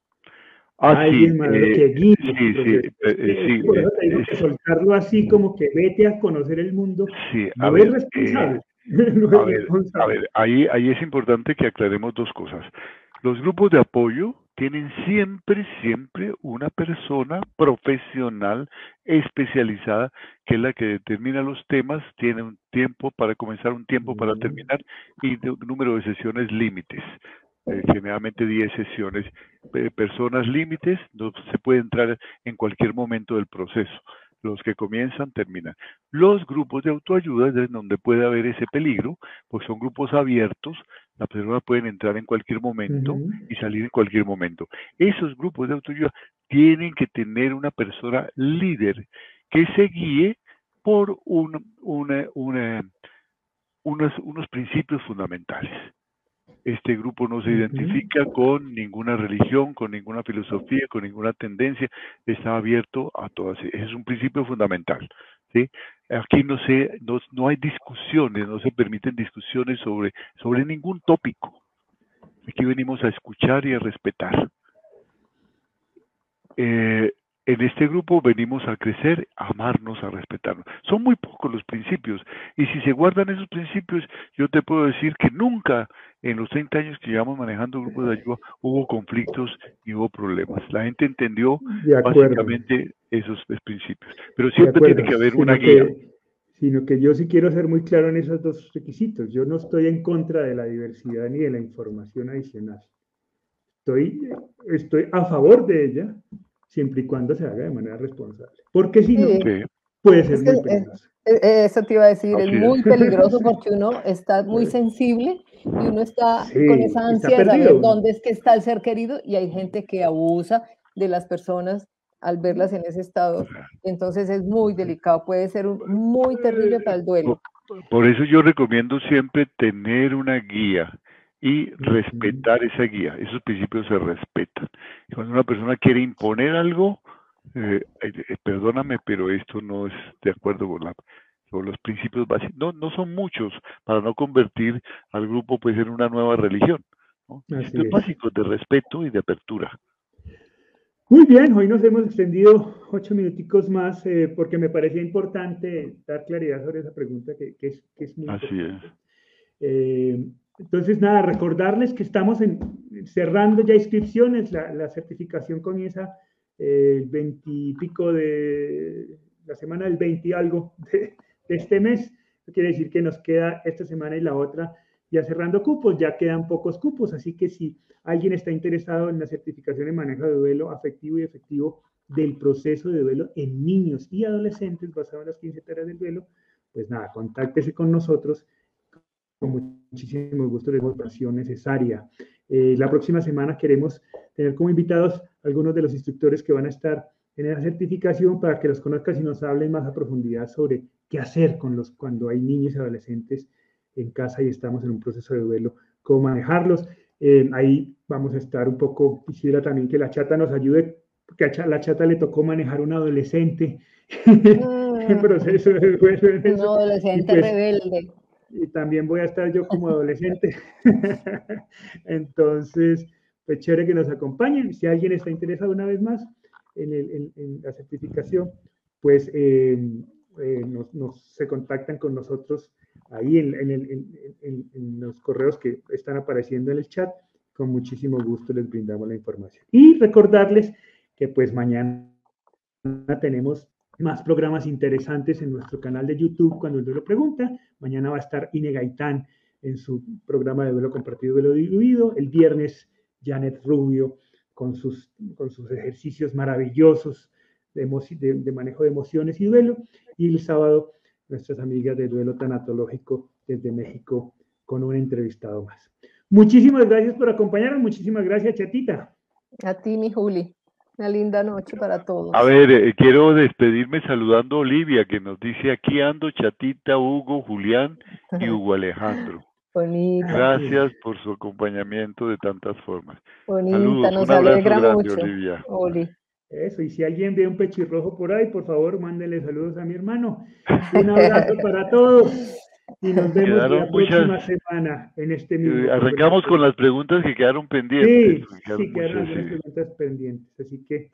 Ah, alguien sí, que guíe. Sí, sí, sí, eh, que soltarlo así como que vete a conocer el mundo. Sí, a ver, es responsable. a, ver, ahí, ahí es importante que aclaremos dos cosas. Los grupos de apoyo tienen siempre, siempre una persona profesional especializada que es la que determina los temas, tiene un tiempo para comenzar, un tiempo para terminar y un número de sesiones límites. Eh, generalmente 10 sesiones, personas límites, no se puede entrar en cualquier momento del proceso los que comienzan terminan. Los grupos de autoayuda es donde puede haber ese peligro, porque son grupos abiertos, las personas pueden entrar en cualquier momento y salir en cualquier momento. Esos grupos de autoayuda tienen que tener una persona líder que se guíe por un, unos, unos principios fundamentales. Este grupo no se identifica con ninguna religión, con ninguna filosofía, con ninguna tendencia, está abierto a todas. Es un principio fundamental. ¿sí? Aquí no, se, no, hay discusiones, no se permiten discusiones sobre, sobre ningún tópico. Aquí venimos a escuchar y a respetar. Eh, en este grupo venimos a crecer, a amarnos, a respetarnos. Son muy pocos los principios. Y si se guardan esos principios, yo te puedo decir que nunca en los 30 años que llevamos manejando grupos de ayuda hubo conflictos y hubo problemas. La gente entendió básicamente esos principios. Pero siempre tiene que haber una guía. sino que yo sí quiero ser muy claro en esos dos requisitos. Yo no estoy en contra de la diversidad ni de la información adicional. Estoy, estoy a favor de ella, siempre y cuando se haga de manera responsable. Porque si no, puede ser muy peligroso. Eso te iba a decir, es muy peligroso porque uno está muy sensible y uno está con esa ansia de saber dónde es que está el ser querido y hay gente que abusa de las personas al verlas en ese estado. Entonces es muy delicado, puede ser muy terrible para el duelo. Por eso yo recomiendo siempre tener una guía y respetar esa guía. Esos principios se respetan. Cuando una persona quiere imponer algo, eh, eh, perdóname, pero esto no es de acuerdo con, la, con los principios básicos. No, no son muchos para no convertir al grupo pues, en una nueva religión. ¿no? Esto es básico de respeto y de apertura. Muy bien, hoy nos hemos extendido ocho minuticos más eh, porque me parecía importante dar claridad sobre esa pregunta que, que, es, que es, muy Así importante. es. Entonces, nada, recordarles que estamos cerrando ya inscripciones, la, certificación comienza el 20 y pico de la semana del 20 y algo de, este mes. Eso quiere decir que nos queda esta semana y la otra ya cerrando cupos, ya quedan pocos cupos, así que si alguien está interesado en la certificación en manejo de duelo afectivo y efectivo del proceso de duelo en niños y adolescentes basado en las 15 tareas del duelo, pues nada, contáctese con nosotros con muchísimo gusto de información necesaria. Eh, la próxima semana queremos tener como invitados algunos de los instructores que van a estar en esa certificación para que los conozcas y nos hablen más a profundidad sobre qué hacer con los, cuando hay niños y adolescentes en casa y estamos en un proceso de duelo, cómo manejarlos. Eh, ahí vamos a estar un poco, quisiera también que la chata nos ayude, porque a la chata le tocó manejar un adolescente en proceso de duelo. Un adolescente pues, rebelde y también voy a estar yo como adolescente. Entonces, pues chévere que nos acompañen. Si alguien está interesado una vez más en, la certificación, pues eh, eh, nos, se contactan con nosotros ahí en, los correos que están apareciendo en el chat. Con muchísimo gusto les brindamos la información. Y recordarles que pues mañana tenemos más programas interesantes en nuestro canal de YouTube cuando el duelo pregunta. Mañana va a estar Ine Gaitán en su programa de duelo compartido, duelo diluido. El viernes, Janet Rubio con sus, con sus ejercicios maravillosos de, de, manejo de emociones y duelo. Y el sábado, nuestras amigas de duelo tanatológico desde México con un entrevistado más. Muchísimas gracias por acompañarnos. Muchísimas gracias, Chatita. A ti, mi Juli. Una linda noche para todos. A ver, eh, quiero despedirme saludando a Olivia, que nos dice aquí ando Chatita, Hugo, Julián y Hugo Alejandro. Bonita. Gracias por su acompañamiento de tantas formas. Bonita, Saludos, nos un abrazo alegra grande, mucho. Olivia. Oli. Eso, y si alguien ve un pechirrojo por ahí, por favor, mándenle saludos a mi hermano. Un abrazo para todos. Y nos vemos Quedaron la próxima muchas- semana en este Eh, mismo. Arrancamos con las preguntas que quedaron Sí, pendientes. porque quedaron sí, quedaron muchas, algunas sí. preguntas pendientes. Así que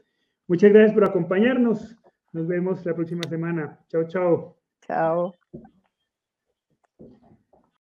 muchas gracias por acompañarnos. Nos vemos la próxima semana. Chao, chao. Chao.